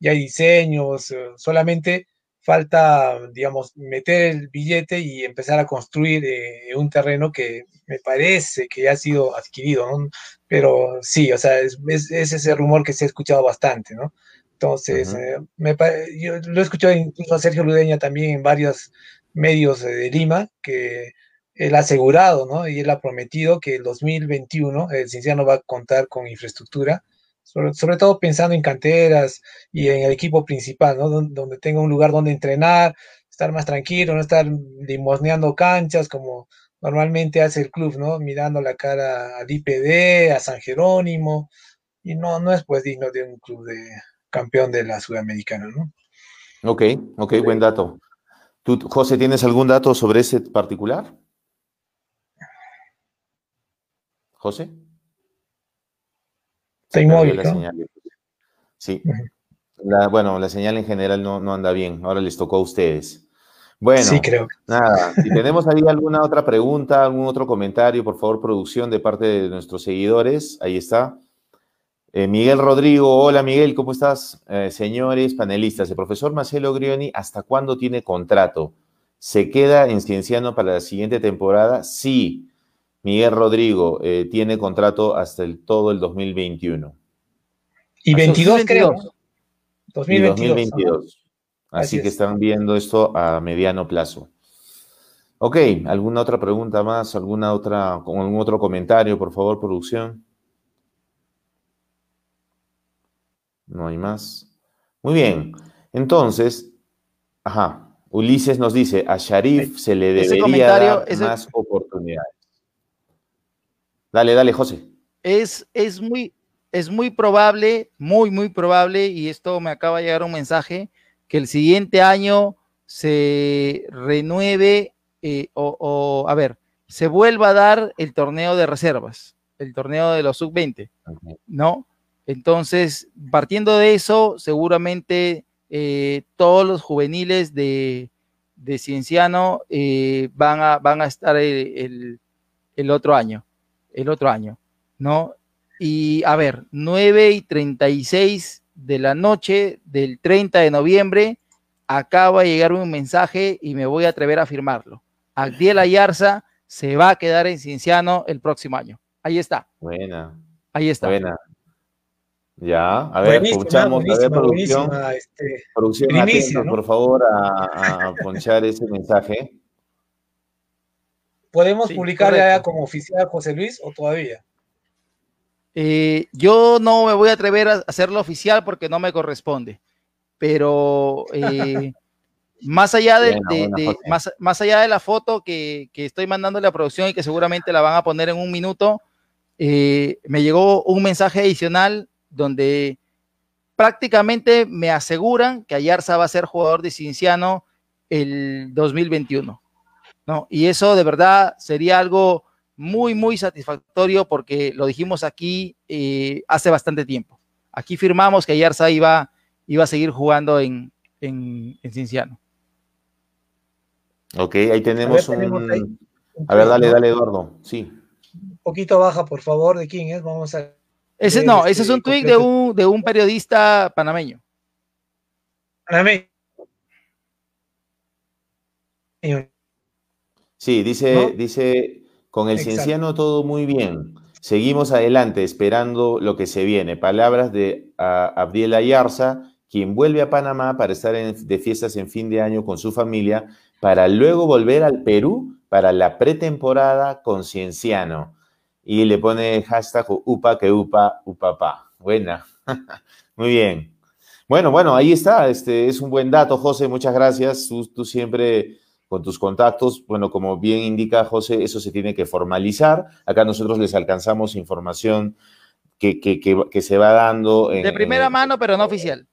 ya hay diseños, eh, solamente falta, digamos, meter el billete y empezar a construir un terreno que me parece que ya ha sido adquirido, ¿no? Pero sí, o sea, es, es, ese rumor que se ha escuchado bastante, ¿no? Entonces, eh, me, yo lo he escuchado incluso a Sergio Ludeña también en varios medios de Lima, que ha asegurado, ¿no? Y él ha prometido que el 2021 el Cinciano va a contar con infraestructura, sobre, todo pensando en canteras y en el equipo principal, ¿no? Donde, donde, tenga un lugar donde entrenar, estar más tranquilo, no estar limosneando canchas como normalmente hace el club, ¿no? Mirando la cara al IPD, a San Jerónimo, y no, no es pues digno de un club de, campeón de la Sudamericana, ¿no? Ok, ok, buen dato. ¿Tú, José, tienes algún dato sobre ese particular? José. Está inmóvil, Sí. bueno, la señal en general no, no, anda bien. Ahora les tocó a ustedes. Bueno, sí, creo. nada, si tenemos ahí alguna otra pregunta, algún otro comentario, por favor, producción de parte de nuestros seguidores, ahí está. Eh, Miguel Rodrigo, hola Miguel, ¿cómo estás? Eh, señores panelistas, el profesor Marcelo Grioni, ¿hasta cuándo tiene contrato? ¿Se queda en Cienciano para la siguiente temporada? Sí, Miguel Rodrigo eh, tiene contrato hasta el, todo el 2021. Y 22 creo. 2022. 2022. Así, que están viendo esto a mediano plazo. Ok, ¿alguna otra pregunta más? ¿Alguna otra, algún otro comentario, por favor, producción? No hay más. Muy bien. Entonces, ajá, Ulises nos dice, a Sharif se le debería dar más oportunidades. Dale, dale, José. Es, es, muy, es muy probable, muy, muy probable, y esto me acaba de llegar un mensaje, que el siguiente año se renueve eh, o, a ver, se vuelva a dar el torneo de reservas, el torneo de los sub-20, ¿no? Entonces, partiendo de eso, seguramente eh, todos los juveniles de, Cienciano eh, van, a, van a estar el, otro año, el otro año, ¿no? Y a ver, 9 y 36 de la noche del 30 de noviembre, acaba de llegar un mensaje y me voy a atrever a firmarlo. Agdiel Ayarza se va a quedar en Cienciano el próximo año. Ahí está. Buena. Ahí está. Buena. Ya, a ver, escuchamos, a ver, producción, este, producción por favor, a, ponchar ese mensaje. ¿Podemos publicar ya como oficial José Luis o todavía? Eh, yo no me voy a atrever a hacerlo oficial porque no me corresponde, pero eh, más, allá de, más, allá de la foto que, que, estoy mandando a la producción y que seguramente la van a poner en un minuto, eh, me llegó un mensaje adicional donde prácticamente me aseguran que Ayarza va a ser jugador de Cinciano el 2021. ¿No? Y eso de verdad sería algo muy, muy satisfactorio porque lo dijimos aquí eh, hace bastante tiempo. Aquí firmamos que Ayarza iba, iba a seguir jugando en, en, Cinciano. Ok, ahí tenemos, un... a ver, dale, dale, Eduardo. Sí. Un poquito baja, por favor, ¿de quién es? Vamos a ese no, ese es un tweet de un, de un periodista panameño. Panameño. Sí, dice, dice, con el cienciano todo muy bien. Seguimos adelante esperando lo que se viene. Palabras de Abdiel Ayarza, quien vuelve a Panamá para estar de fiestas en fin de año con su familia, para luego volver al Perú para la pretemporada con Cienciano y le pone hashtag upa que upa, upapá. Buena. Muy bien. Bueno, bueno, ahí está. Este es un buen dato, José. Muchas gracias. Tú, siempre con tus contactos, bueno, como bien indica José, eso se tiene que formalizar. Acá nosotros les alcanzamos información que, que, se va dando. de primera mano, pero no oficial.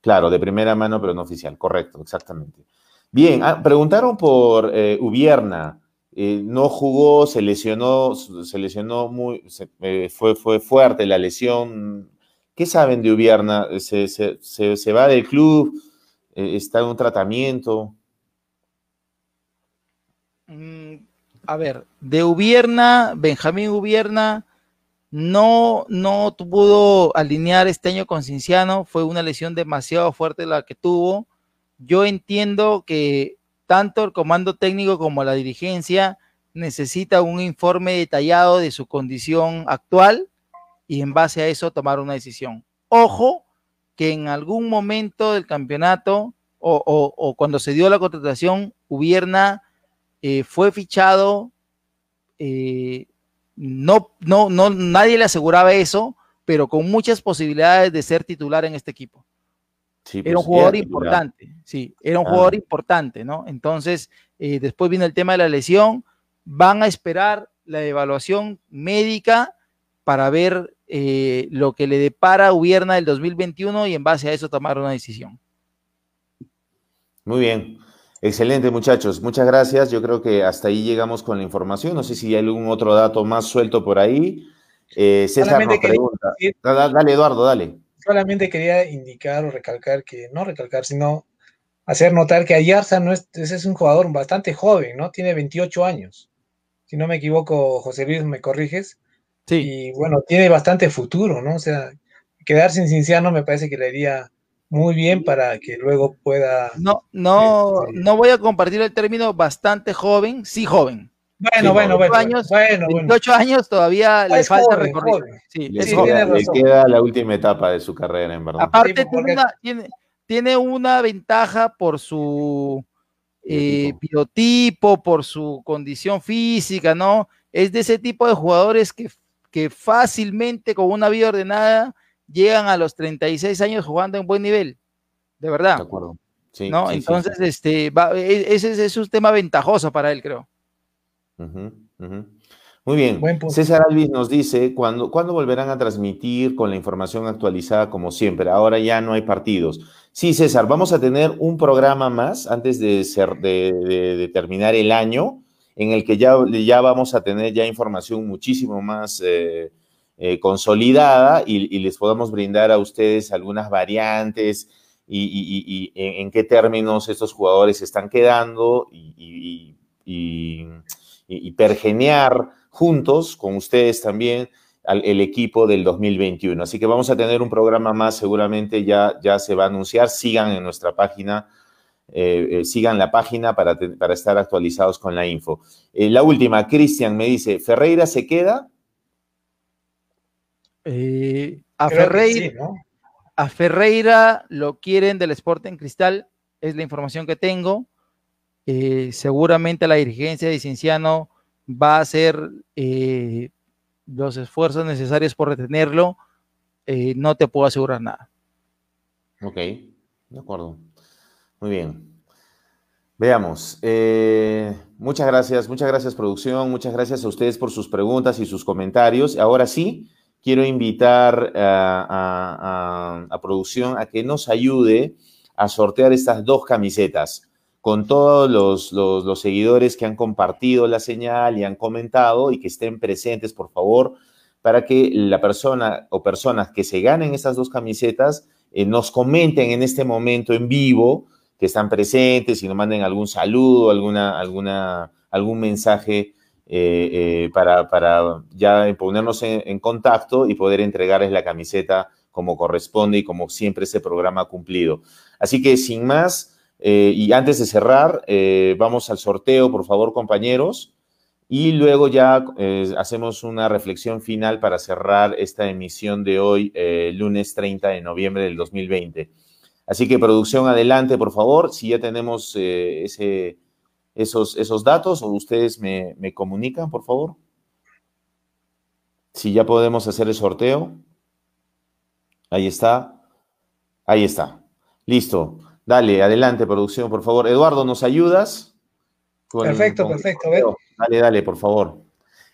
Claro, de primera mano, pero no oficial. Correcto, exactamente. Bien, ah, preguntaron por eh, Ubierna. eh, no jugó, se lesionó, se lesionó muy, eh, fue, fue fuerte la lesión. ¿Qué saben de Ubierna? ¿Se, se, va del club? Eh, ¿Está en un tratamiento? Mm, a ver, de Ubierna, Benjamín Ubierna no, no pudo alinear este año con Cinciano, fue una lesión demasiado fuerte la que tuvo. Yo entiendo que tanto el comando técnico como la dirigencia necesita un informe detallado de su condición actual y en base a eso tomar una decisión. Ojo que en algún momento del campeonato o, cuando se dio la contratación, Ubierna eh, fue fichado, eh, no, no, no, nadie le aseguraba eso, pero con muchas posibilidades de ser titular en este equipo era un pues, jugador importante, sí, era un jugador importante, ¿no? Entonces, eh, después viene el tema de la lesión, van a esperar la evaluación médica para ver eh, lo que le depara Ubierna del 2021 y en base a eso tomar una decisión. Muy bien. Excelente, muchachos. Muchas gracias. Yo creo que hasta ahí llegamos con la información. No sé si hay algún otro dato más suelto por ahí. Eh, César nos pregunta. Dale, Eduardo, dale solamente quería indicar o recalcar que, no recalcar, sino hacer notar que Ayarza no es, es un jugador bastante joven, ¿no? Tiene 28 años. Si no me equivoco, José Luis, me corriges. Sí. Y bueno, tiene bastante futuro, ¿no? O sea, quedarse en Cinciano me parece que le iría muy bien para que luego pueda. No, no, este, no voy a compartir el término bastante joven, sí joven. Bueno, bueno, bueno, años, bueno, 28 años todavía le falta recorrido. Sí, le, queda, la última etapa de su carrera, en verdad. Aparte, tiene, una, ventaja por su eh, biotipo, por su condición física, ¿no? Es de ese tipo de jugadores que, que fácilmente, con una vida ordenada, llegan a los 36 años jugando en buen nivel. De verdad. De acuerdo. Sí, ¿no? Entonces, este, e, ese es un tema ventajoso para él, creo. Muy bien. César Alvis nos dice, ¿cuándo, ¿cuándo, volverán a transmitir con la información actualizada como siempre? Ahora ya no hay partidos. Sí, César, vamos a tener un programa más antes de, ser, de, terminar el año, en el que ya, ya vamos a tener ya información muchísimo más eh, eh, consolidada y, les podamos brindar a ustedes algunas variantes y, en, qué términos estos jugadores están quedando y pergenear juntos con ustedes también el equipo del 2021. Así que vamos a tener un programa más, seguramente ya, ya se va a anunciar. Sigan en nuestra página, eh, eh, sigan la página para, para, estar actualizados con la info. La última, Cristian me dice, ¿Ferreira se queda? A, Ferreira, a Ferreira lo quieren del Sporting Cristal, es la información que tengo. Eh, seguramente la dirigencia de Cienciano va a hacer eh, los esfuerzos necesarios por retenerlo. Eh, no te puedo asegurar nada. Ok, de acuerdo. Muy bien. Veamos. muchas gracias, muchas gracias producción, muchas gracias a ustedes por sus preguntas y sus comentarios. Ahora sí, quiero invitar a, a producción a que nos ayude a sortear estas dos camisetas. Con todos los, seguidores que han compartido la señal y han comentado y que estén presentes, por favor, para que la persona o personas que se ganen estas dos camisetas eh, nos comenten en este momento en vivo que están presentes y nos manden algún saludo, alguna, alguna, algún mensaje eh, eh, para, para, ya ponernos en, contacto y poder entregarles la camiseta como corresponde y como siempre ese programa ha cumplido. Así que sin más, eh, y antes de cerrar, vamos al sorteo, por favor, compañeros. Y luego ya hacemos una reflexión final para cerrar esta emisión de hoy, lunes 30 de noviembre del 2020. Así que producción, adelante, por favor. Si ya tenemos ese, esos, esos datos o ustedes me, me comunican, por favor. Si ya podemos hacer el sorteo. Ahí está. Ahí está. Listo. Dale, adelante, producción, por favor. Eduardo, ¿nos ayudas? perfecto, perfecto. Dale, dale, por favor.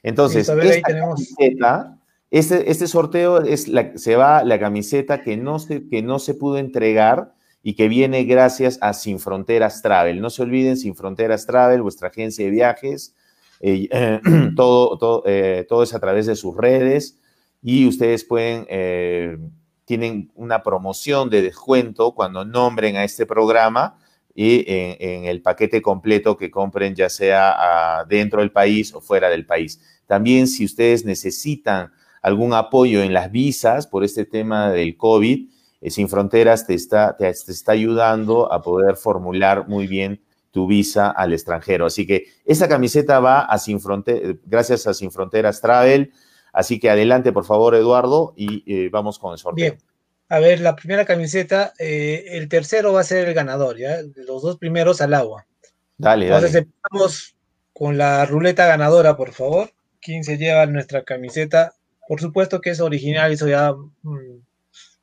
Entonces, este, este sorteo es la, se va la camiseta que no, se, que no se pudo entregar y que viene gracias a Sin Fronteras Travel. No se olviden, Sin Fronteras Travel, vuestra agencia de viajes, todo, todo, todo, es a través de sus redes y ustedes pueden, tienen una promoción de descuento cuando nombren a este programa y en, el paquete completo que compren, ya sea dentro del país o fuera del país. También si ustedes necesitan algún apoyo en las visas por este tema del COVID, eh, Sin Fronteras te está, te, está ayudando a poder formular muy bien tu visa al extranjero. Así que esta camiseta va a Sin Fronteras, gracias a Sin Fronteras Travel. Así que adelante, por favor, Eduardo, y eh, vamos con el sorteo. Bien. A ver, la primera camiseta, eh, el tercero va a ser el ganador, ¿ya? Los dos primeros al agua. Dale, Entonces, dale. empezamos con la ruleta ganadora, por favor. ¿Quién se lleva nuestra camiseta? Por supuesto que es original, eso ya mm,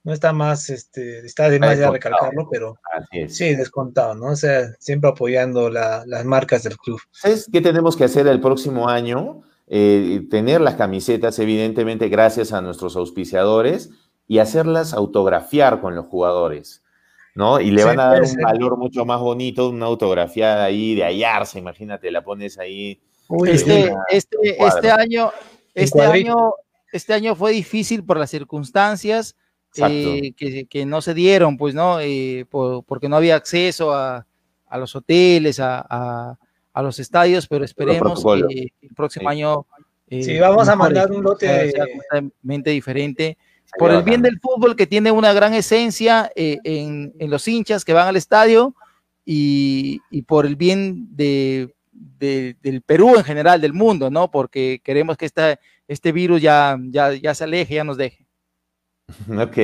no está más, este, está de más ya recalcarlo, pero sí, descontado, ¿no? O sea, siempre apoyando las marcas del club. ¿Sabes qué tenemos que hacer el próximo año? Eh, tener las camisetas, evidentemente, gracias a nuestros auspiciadores y hacerlas autografiar con los jugadores, ¿no? Y le van a dar un valor mucho más bonito, una autografía ahí de hallarse, imagínate, la pones ahí. este, este, este, año, este año, este año fue difícil por las circunstancias eh, que, no se dieron, pues, ¿no? Eh, porque no había acceso a, los hoteles, a, los estadios, pero esperemos que el próximo año. Eh, sí, vamos a mandar un lote completamente diferente por el bien del fútbol que tiene una gran esencia eh, en, los hinchas que van al estadio y, por el bien de, del Perú en general, del mundo, ¿no? Porque queremos que esta, este virus ya, ya, ya se aleje, ya nos deje. ok,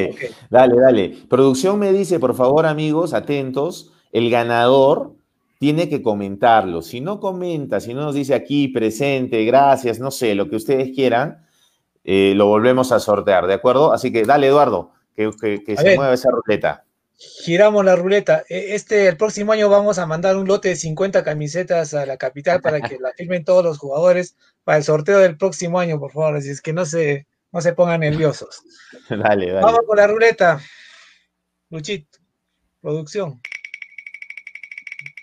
dale, dale. Producción me dice, por favor, amigos, atentos, el ganador tiene que comentarlo. Si no comenta, si no nos dice aquí presente, gracias, no sé, lo que ustedes quieran, eh, lo volvemos a sortear, ¿de acuerdo? Así que dale, Eduardo, que, se mueva esa ruleta. Giramos la ruleta. E, este, el próximo año vamos a mandar un lote de 50 camisetas a la capital para que la firmen todos los jugadores para el sorteo del próximo año, por favor. Así es que no se, no se pongan nerviosos. dale, dale. Vamos con la ruleta. Luchito, producción.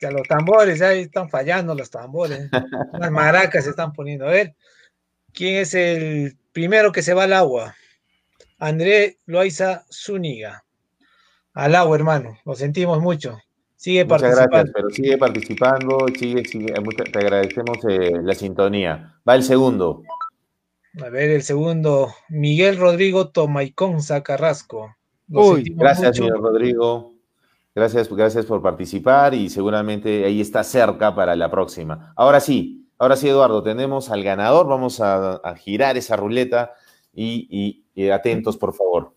Ya los tambores, ya están fallando los tambores. Las maracas se están poniendo. A ver, ¿quién es el Primero que se va al agua. André Loaiza Zúñiga. Al agua, hermano. Lo sentimos mucho. Sigue Muchas participando. gracias, pero sigue participando, sigue, sigue. Te agradecemos eh, la sintonía. Va el segundo. A ver, el segundo, Miguel Rodrigo Tomaiconza Carrasco. gracias, Miguel Rodrigo. Gracias, gracias por participar y seguramente ahí está cerca para la próxima. Ahora sí, Ahora sí, Eduardo, tenemos al ganador. Vamos a, girar esa ruleta y, atentos, por favor.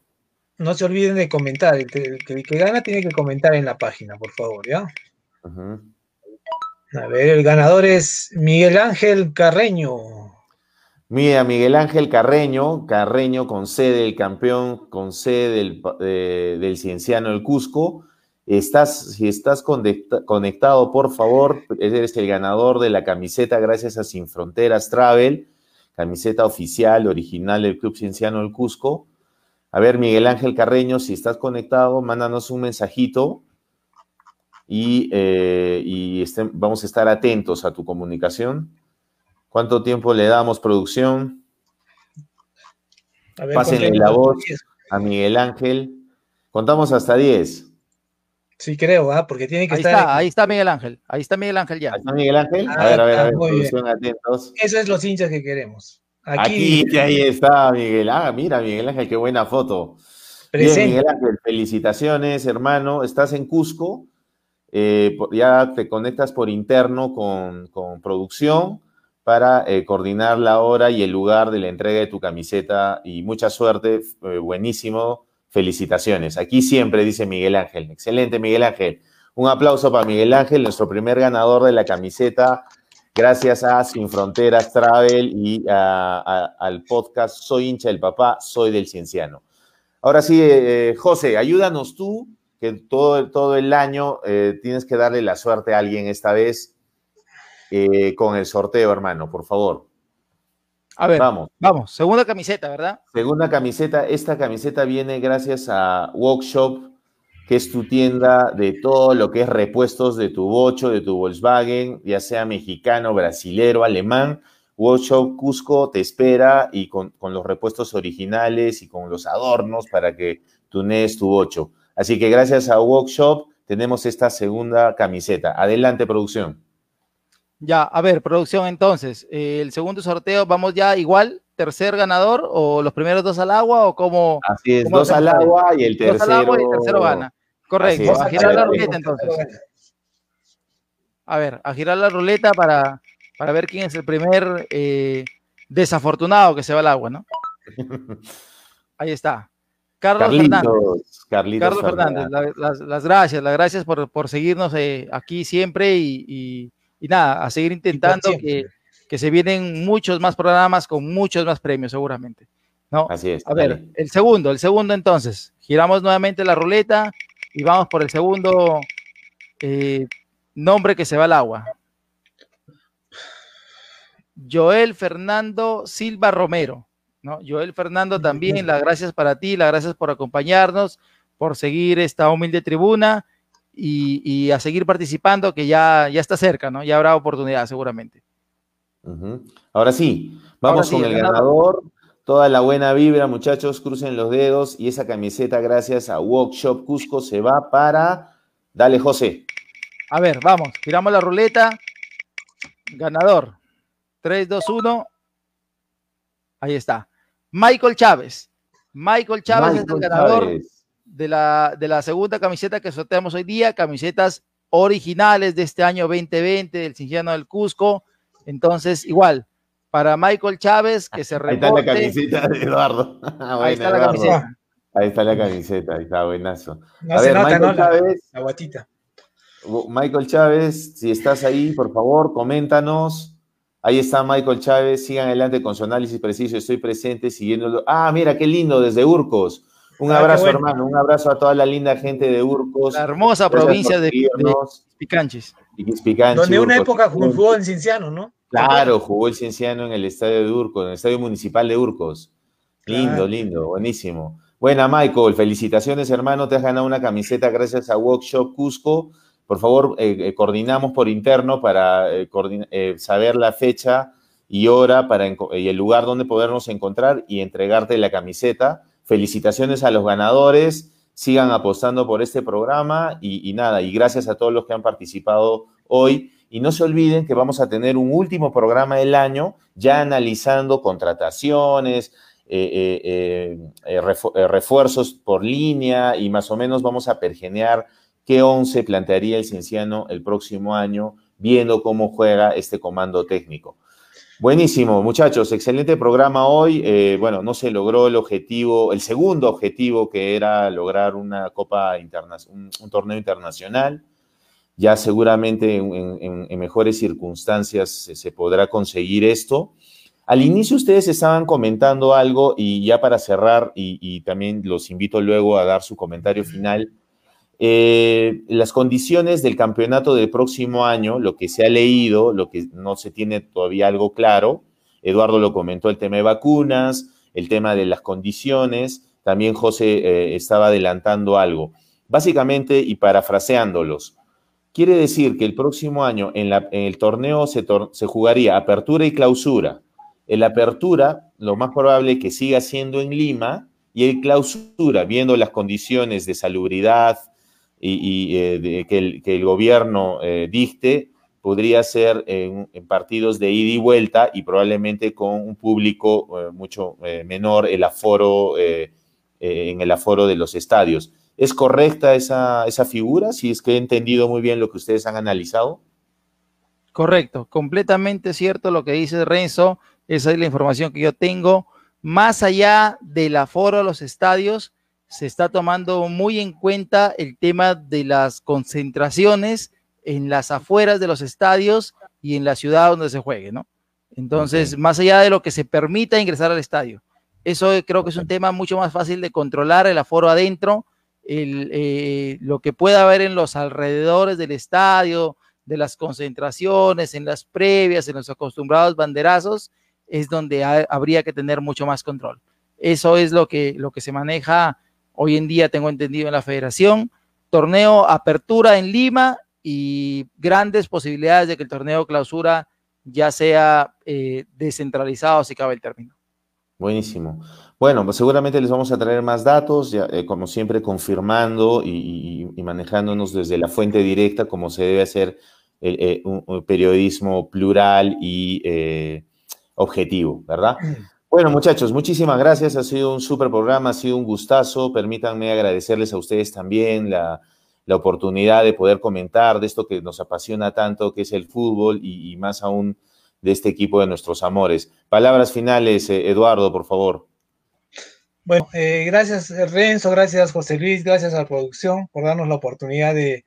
No se olviden de comentar. El que, gana tiene que comentar en la página, por favor, ¿ya? A ver, el ganador es Miguel Ángel Carreño. Mira, Miguel Ángel Carreño, Carreño con sede del campeón, con sede del, Cienciano del Cusco. Estás, si estás conectado, por favor, eres el ganador de la camiseta gracias a Sin Fronteras Travel, camiseta oficial, original del Club Cienciano del Cusco. A ver, Miguel Ángel Carreño, si estás conectado, mándanos un mensajito y, eh, vamos a estar atentos a tu comunicación. ¿Cuánto tiempo le damos, producción? Pásenle la voz a Miguel Ángel. Contamos hasta 10. Sí, creo, ¿ah? porque tiene que ahí estar. Está, Ahí está Miguel Ángel. Ahí está Miguel Ángel ya. Ahí está Miguel Ángel. a ver, a ver, a ver. Ah, atentos. Eso es los hinchas que queremos. Aquí, Aquí ahí está Miguel. Ah, mira, Miguel Ángel, qué buena foto. Bien, Miguel Ángel, felicitaciones, hermano. Estás en Cusco. Eh, ya te conectas por interno con, con producción para eh, coordinar la hora y el lugar de la entrega de tu camiseta. Y mucha suerte, eh, buenísimo felicitaciones. Aquí siempre dice Miguel Ángel. Excelente, Miguel Ángel. Un aplauso para Miguel Ángel, nuestro primer ganador de la camiseta. Gracias a Sin Fronteras Travel y al podcast Soy hincha del papá, soy del cienciano. Ahora sí, eh, José, ayúdanos tú, que todo, el año tienes que darle la suerte a alguien esta vez eh, con el sorteo, hermano, por favor. A ver, vamos. Vamos, segunda camiseta, ¿verdad? Segunda camiseta. Esta camiseta viene gracias a Workshop, que es tu tienda de todo lo que es repuestos de tu bocho, de tu Volkswagen, ya sea mexicano, brasilero, alemán. Workshop Cusco te espera y con, con los repuestos originales y con los adornos para que tunees tu bocho. Así que gracias a Workshop tenemos esta segunda camiseta. Adelante, producción. Ya, a ver, producción, entonces, eh, el segundo sorteo, ¿vamos ya igual? ¿Tercer ganador o los primeros dos al agua o cómo? Así es, dos al agua y el tercero. Dos al agua y el tercero gana. Correcto, a girar la ruleta entonces. A ver, a girar la ruleta para, para ver quién es el primer eh, desafortunado que se va al agua, ¿no? Ahí está. Carlos Fernández. Carlos Fernández, las, gracias, las gracias por, por seguirnos eh, aquí siempre y y nada, a seguir intentando que, que, se vienen muchos más programas con muchos más premios seguramente. ¿no? Así es. A ver, el segundo, el segundo entonces. Giramos nuevamente la ruleta y vamos por el segundo eh, nombre que se va al agua. Joel Fernando Silva Romero. ¿no? Joel Fernando también, las gracias para ti, las gracias por acompañarnos, por seguir esta humilde tribuna y, a seguir participando, que ya, ya está cerca, ¿no? Ya habrá oportunidad seguramente. Ahora sí, vamos con el ganador. Toda la buena vibra, muchachos, crucen los dedos y esa camiseta, gracias a Workshop Cusco, se va para. Dale, José. A ver, vamos, tiramos la ruleta. Ganador. 3, 2, 1. Ahí está. Michael Chávez. Michael Chávez es el ganador de la, de la segunda camiseta que sorteamos hoy día, camisetas originales de este año 2020 del Cinciano del Cusco. Entonces, igual, para Michael Chávez, que se reporte. Ahí está la camiseta de Eduardo. ahí está la camiseta. Ahí está la camiseta, ahí está, buenazo. a ver, Michael Chávez. La, guatita. Michael Chávez, si estás ahí, por favor, coméntanos. Ahí está Michael Chávez, sigan adelante con su análisis preciso, estoy presente siguiéndolo. Ah, mira, qué lindo, desde Urcos. Un ah, abrazo, hermano, un abrazo a toda la linda gente de Urcos. La hermosa provincia de, Picanches. Donde una época jugó el Cienciano, ¿no? Claro, jugó el Cienciano en el estadio de Urcos, en el estadio municipal de Urcos. Lindo, lindo, buenísimo. Buena, Michael, felicitaciones, hermano. Te has ganado una camiseta gracias a Workshop Cusco. Por favor, eh, eh, coordinamos por interno para eh, saber la fecha y hora para, y el lugar donde podernos encontrar y entregarte la camiseta Felicitaciones a los ganadores, sigan apostando por este programa y, nada, y gracias a todos los que han participado hoy. Y no se olviden que vamos a tener un último programa del año ya analizando contrataciones, eh, eh, eh, refuerzos por línea y más o menos vamos a pergenear qué once plantearía el Cienciano el próximo año, viendo cómo juega este comando técnico. Buenísimo, muchachos, excelente programa hoy. Eh, bueno, no se logró el objetivo, el segundo objetivo que era lograr una Copa Internacional, un, torneo internacional. Ya seguramente en, mejores circunstancias se, podrá conseguir esto. Al inicio ustedes estaban comentando algo y ya para cerrar, y también los invito luego a dar su comentario final eh, las condiciones del campeonato del próximo año, lo que se ha leído, lo que no se tiene todavía algo claro, Eduardo lo comentó, el tema de vacunas, el tema de las condiciones, también José eh, estaba adelantando algo. Básicamente, y parafraseándolos, quiere decir que el próximo año en, el torneo se, se, jugaría apertura y clausura. El apertura, lo más probable que siga siendo en Lima, y el clausura, viendo las condiciones de salubridad, y, eh, que, el, gobierno eh, dicte podría ser en, partidos de ida y vuelta y probablemente con un público eh, mucho menor el aforo en el aforo de los estadios. ¿Es correcta esa, esa figura? Si es que he entendido muy bien lo que ustedes han analizado. Correcto, completamente cierto lo que dice Renzo. Esa es la información que yo tengo. Más allá del aforo a los estadios, se está tomando muy en cuenta el tema de las concentraciones en las afueras de los estadios y en la ciudad donde se juegue, ¿no? Entonces, más allá de lo que se permita ingresar al estadio, eso creo que es un tema mucho más fácil de controlar, el aforo adentro, eh, lo que pueda haber en los alrededores del estadio, de las concentraciones, en las previas, en los acostumbrados banderazos, es donde habría que tener mucho más control. Eso es lo que, lo que se maneja Hoy en día tengo entendido en la federación, torneo apertura en Lima y grandes posibilidades de que el torneo clausura ya sea eh, descentralizado, si cabe el término. Buenísimo. Bueno, pues seguramente les vamos a traer más datos, ya, eh, como siempre confirmando y, manejándonos desde la fuente directa, como se debe hacer eh, un, periodismo plural y objetivo, ¿verdad? Bueno, muchachos, muchísimas gracias. Ha sido un súper programa, ha sido un gustazo. Permítanme agradecerles a ustedes también la, la oportunidad de poder comentar de esto que nos apasiona tanto, que es el fútbol y, más aún de este equipo de nuestros amores. Palabras finales, eh, Eduardo, por favor. Bueno, eh, gracias Renzo, gracias José Luis, gracias a la producción por darnos la oportunidad de,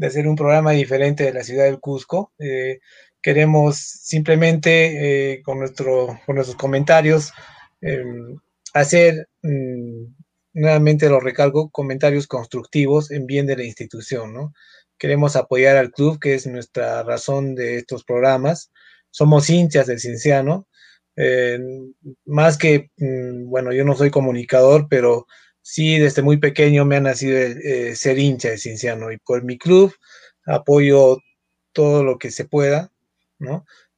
hacer un programa diferente de la ciudad del Cusco. Eh, queremos simplemente con, nuestro, con nuestros comentarios hacer mm, nuevamente lo recalco, comentarios constructivos en bien de la institución, ¿no? Queremos apoyar al club, que es nuestra razón de estos programas. Somos hinchas del Cinciano. Eh, más que, mm, bueno, yo no soy comunicador, pero sí desde muy pequeño me ha nacido eh, ser hincha de Cinciano y por mi club apoyo todo lo que se pueda,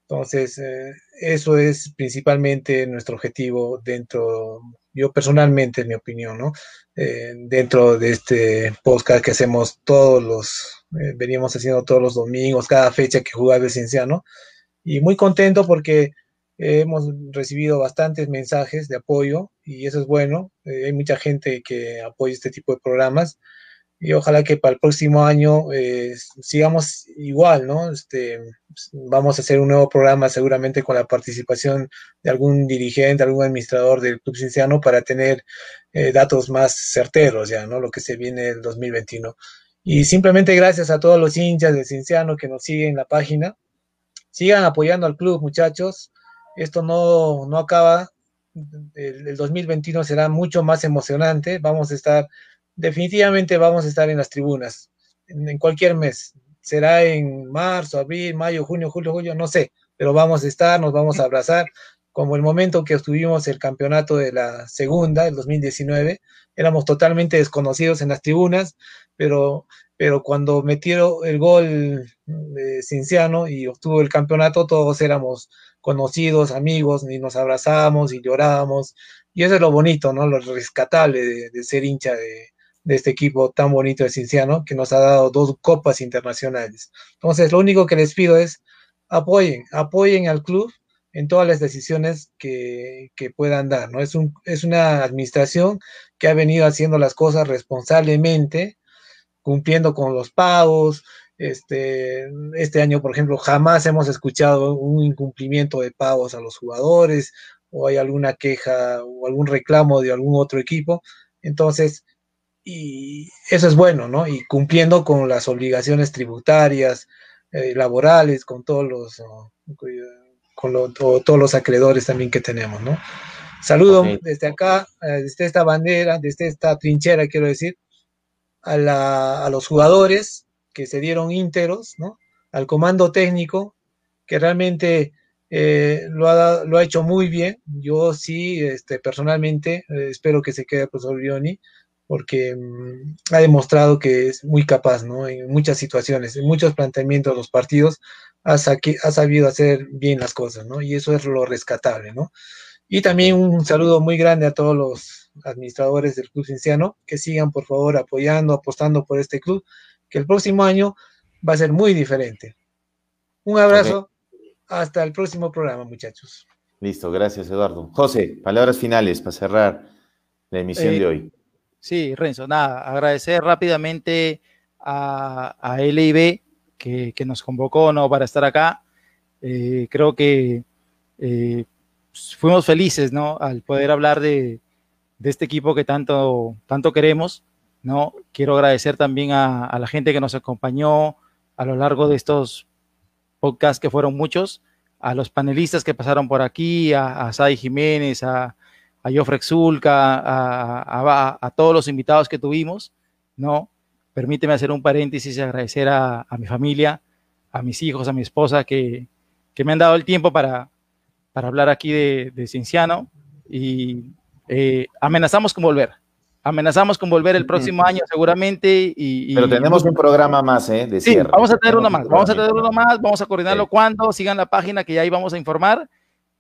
Entonces, eh, eso es principalmente nuestro objetivo dentro yo personalmente, en mi opinión, ¿no? Eh, dentro de este podcast que hacemos todos los, eh, veníamos haciendo todos los domingos, cada fecha que el Cienciano, y muy contento porque hemos recibido bastantes mensajes de apoyo y eso es bueno. Hay mucha gente que apoya este tipo de programas y ojalá que para el próximo año eh, sigamos igual, ¿no? Este, vamos a hacer un nuevo programa seguramente con la participación de algún dirigente, algún administrador del Club Cinciano para tener eh, datos más certeros ya, ¿no? Lo que se viene el 2021. Y simplemente gracias a todos los hinchas del Cinciano que nos siguen en la página. Sigan apoyando al club, muchachos. Esto no, no acaba. El, el 2021 será mucho más emocionante. Vamos a estar definitivamente vamos a estar en las tribunas en, cualquier mes. Será en marzo, abril, mayo, junio, julio, julio, no sé, pero vamos a estar, nos vamos a abrazar. Como el momento que estuvimos el campeonato de la segunda, el 2019, éramos totalmente desconocidos en las tribunas, pero, pero cuando metieron el gol de Cinciano y obtuvo el campeonato, todos éramos conocidos, amigos, y nos abrazábamos y llorábamos. Y eso es lo bonito, ¿no? Lo rescatable de ser hincha de, de este equipo tan bonito de Cinciano, que nos ha dado dos copas internacionales. Entonces, lo único que les pido es apoyen, apoyen al club en todas las decisiones que, puedan dar, ¿no? Es, un, es una administración que ha venido haciendo las cosas responsablemente, cumpliendo con los pagos, este, este año, por ejemplo, jamás hemos escuchado un incumplimiento de pagos a los jugadores o hay alguna queja o algún reclamo de algún otro equipo. Entonces, y eso es bueno, ¿no? Y cumpliendo con las obligaciones tributarias, eh, laborales, con todos los, con todos los acreedores también que tenemos, ¿no? Saludo desde acá, eh, desde esta bandera, desde esta trinchera, quiero decir, a, los jugadores que se dieron íntegros, ¿no? Al comando técnico, que realmente eh, lo, ha, lo ha hecho muy bien. Yo sí, este, personalmente, espero que se quede el profesor Bioni porque mm, ha demostrado que es muy capaz, ¿no? En muchas situaciones, en muchos planteamientos de los partidos, ha, ha, sabido hacer bien las cosas, ¿no? Y eso es lo rescatable, ¿no? Y también un saludo muy grande a todos los administradores del Club Cinciano, que sigan, por favor, apoyando, apostando por este club, que el próximo año va a ser muy diferente. Un abrazo, hasta el próximo programa, muchachos. Listo, gracias, Eduardo. José, palabras finales para cerrar la emisión de eh, hoy. Sí, Renzo, nada, agradecer rápidamente a, a LIB que, nos convocó ¿no? para estar acá. Eh, creo que eh, fuimos felices ¿no? al poder hablar de, este equipo que tanto, tanto queremos. ¿no? Quiero agradecer también a, la gente que nos acompañó a lo largo de estos podcasts que fueron muchos, a los panelistas que pasaron por aquí, a, a Sai Jiménez, a, a Jofre Zulca, a, todos los invitados que tuvimos, ¿no? Permíteme hacer un paréntesis y agradecer a, mi familia, a mis hijos, a mi esposa, que, me han dado el tiempo para, para hablar aquí de, de Cienciano y eh, amenazamos con volver. amenazamos con volver el próximo año seguramente. Y, Pero tenemos un programa más, ¿eh? De sí, vamos a tener uno más, vamos a tener uno más, vamos a coordinarlo cuando, sigan la página que ya ahí vamos a informar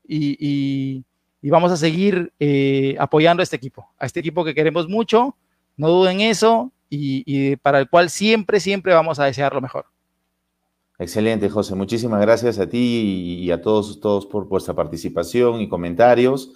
y, vamos a seguir eh, apoyando a este equipo, a este equipo que queremos mucho, no duden eso y, para el cual siempre, siempre vamos a desear lo mejor. Excelente, José. Muchísimas gracias a ti y a todos, todos por vuestra participación y comentarios.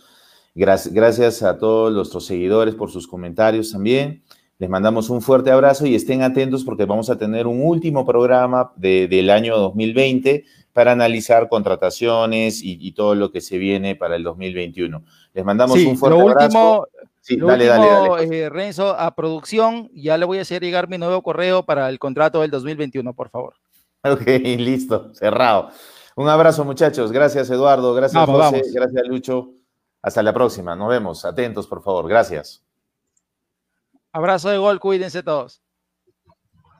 Gracias, a todos nuestros seguidores por sus comentarios también. Les mandamos un fuerte abrazo y estén atentos porque vamos a tener un último programa del año 2020 para analizar contrataciones y, todo lo que se viene para el 2021. Les mandamos un fuerte lo abrazo. Sí, lo dale, último, dale, eh, Renzo, a producción, ya le voy a hacer llegar mi nuevo correo para el contrato del 2021, por favor. Ok, listo, cerrado. Un abrazo, muchachos. Gracias, Eduardo. Gracias, José. Gracias, Lucho. Hasta la próxima. Nos vemos. Atentos, por favor. Gracias. Abrazo de gol. Cuídense todos.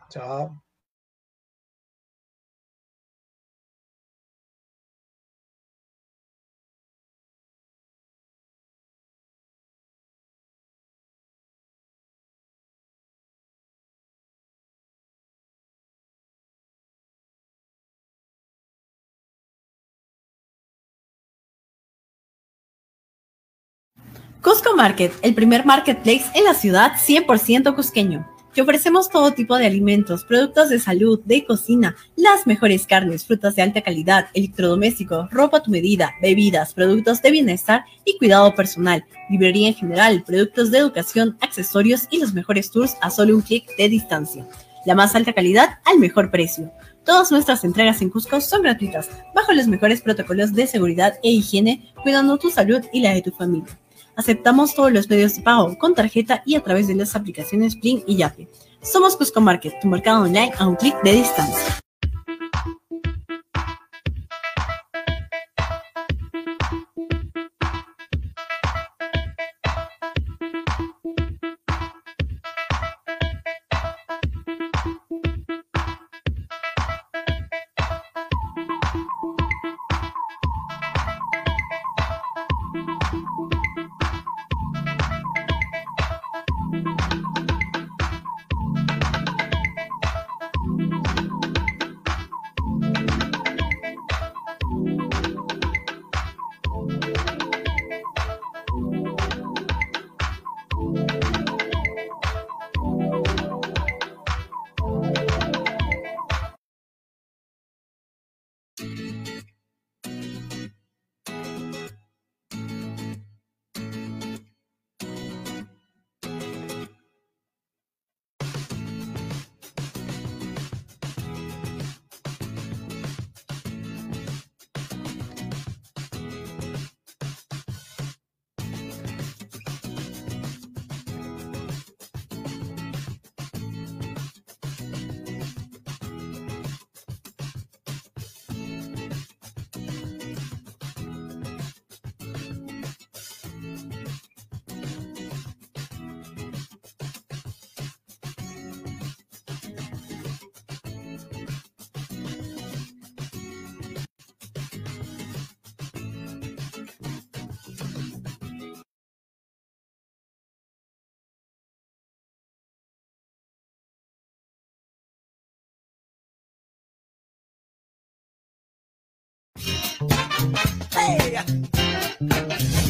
Chao. Cusco Market, el primer marketplace en la ciudad 100% cusqueño. Te ofrecemos todo tipo de alimentos, productos de salud, de cocina, las mejores carnes, frutas de alta calidad, electrodomésticos, ropa a tu medida, bebidas, productos de bienestar y cuidado personal, librería en general, productos de educación, accesorios y los mejores tours a solo un clic de distancia. La más alta calidad al mejor precio. Todas nuestras entregas en Cusco son gratuitas, bajo los mejores protocolos de seguridad e higiene, cuidando tu salud y la de tu familia. Aceptamos todos los medios de pago con tarjeta y a través de las aplicaciones Plin y Yape. Somos Cusco Market, tu mercado online a un clic de distancia.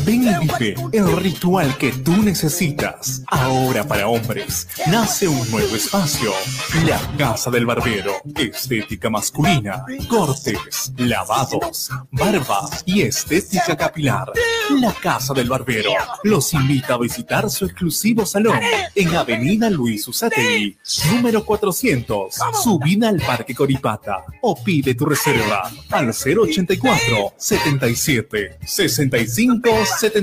Ven vive el ritual que tú necesitas. Ahora para hombres, nace un nuevo espacio. La Casa del Barbero. Estética masculina, cortes, lavados, barbas y estética capilar. La Casa del Barbero los invita a visitar su exclusivo salón en Avenida Luis Usategui, número 400, subida al Parque Coripata. O pide tu reserva al 084 77 65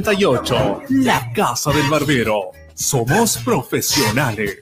78. La Casa del Barbero. Somos profesionales.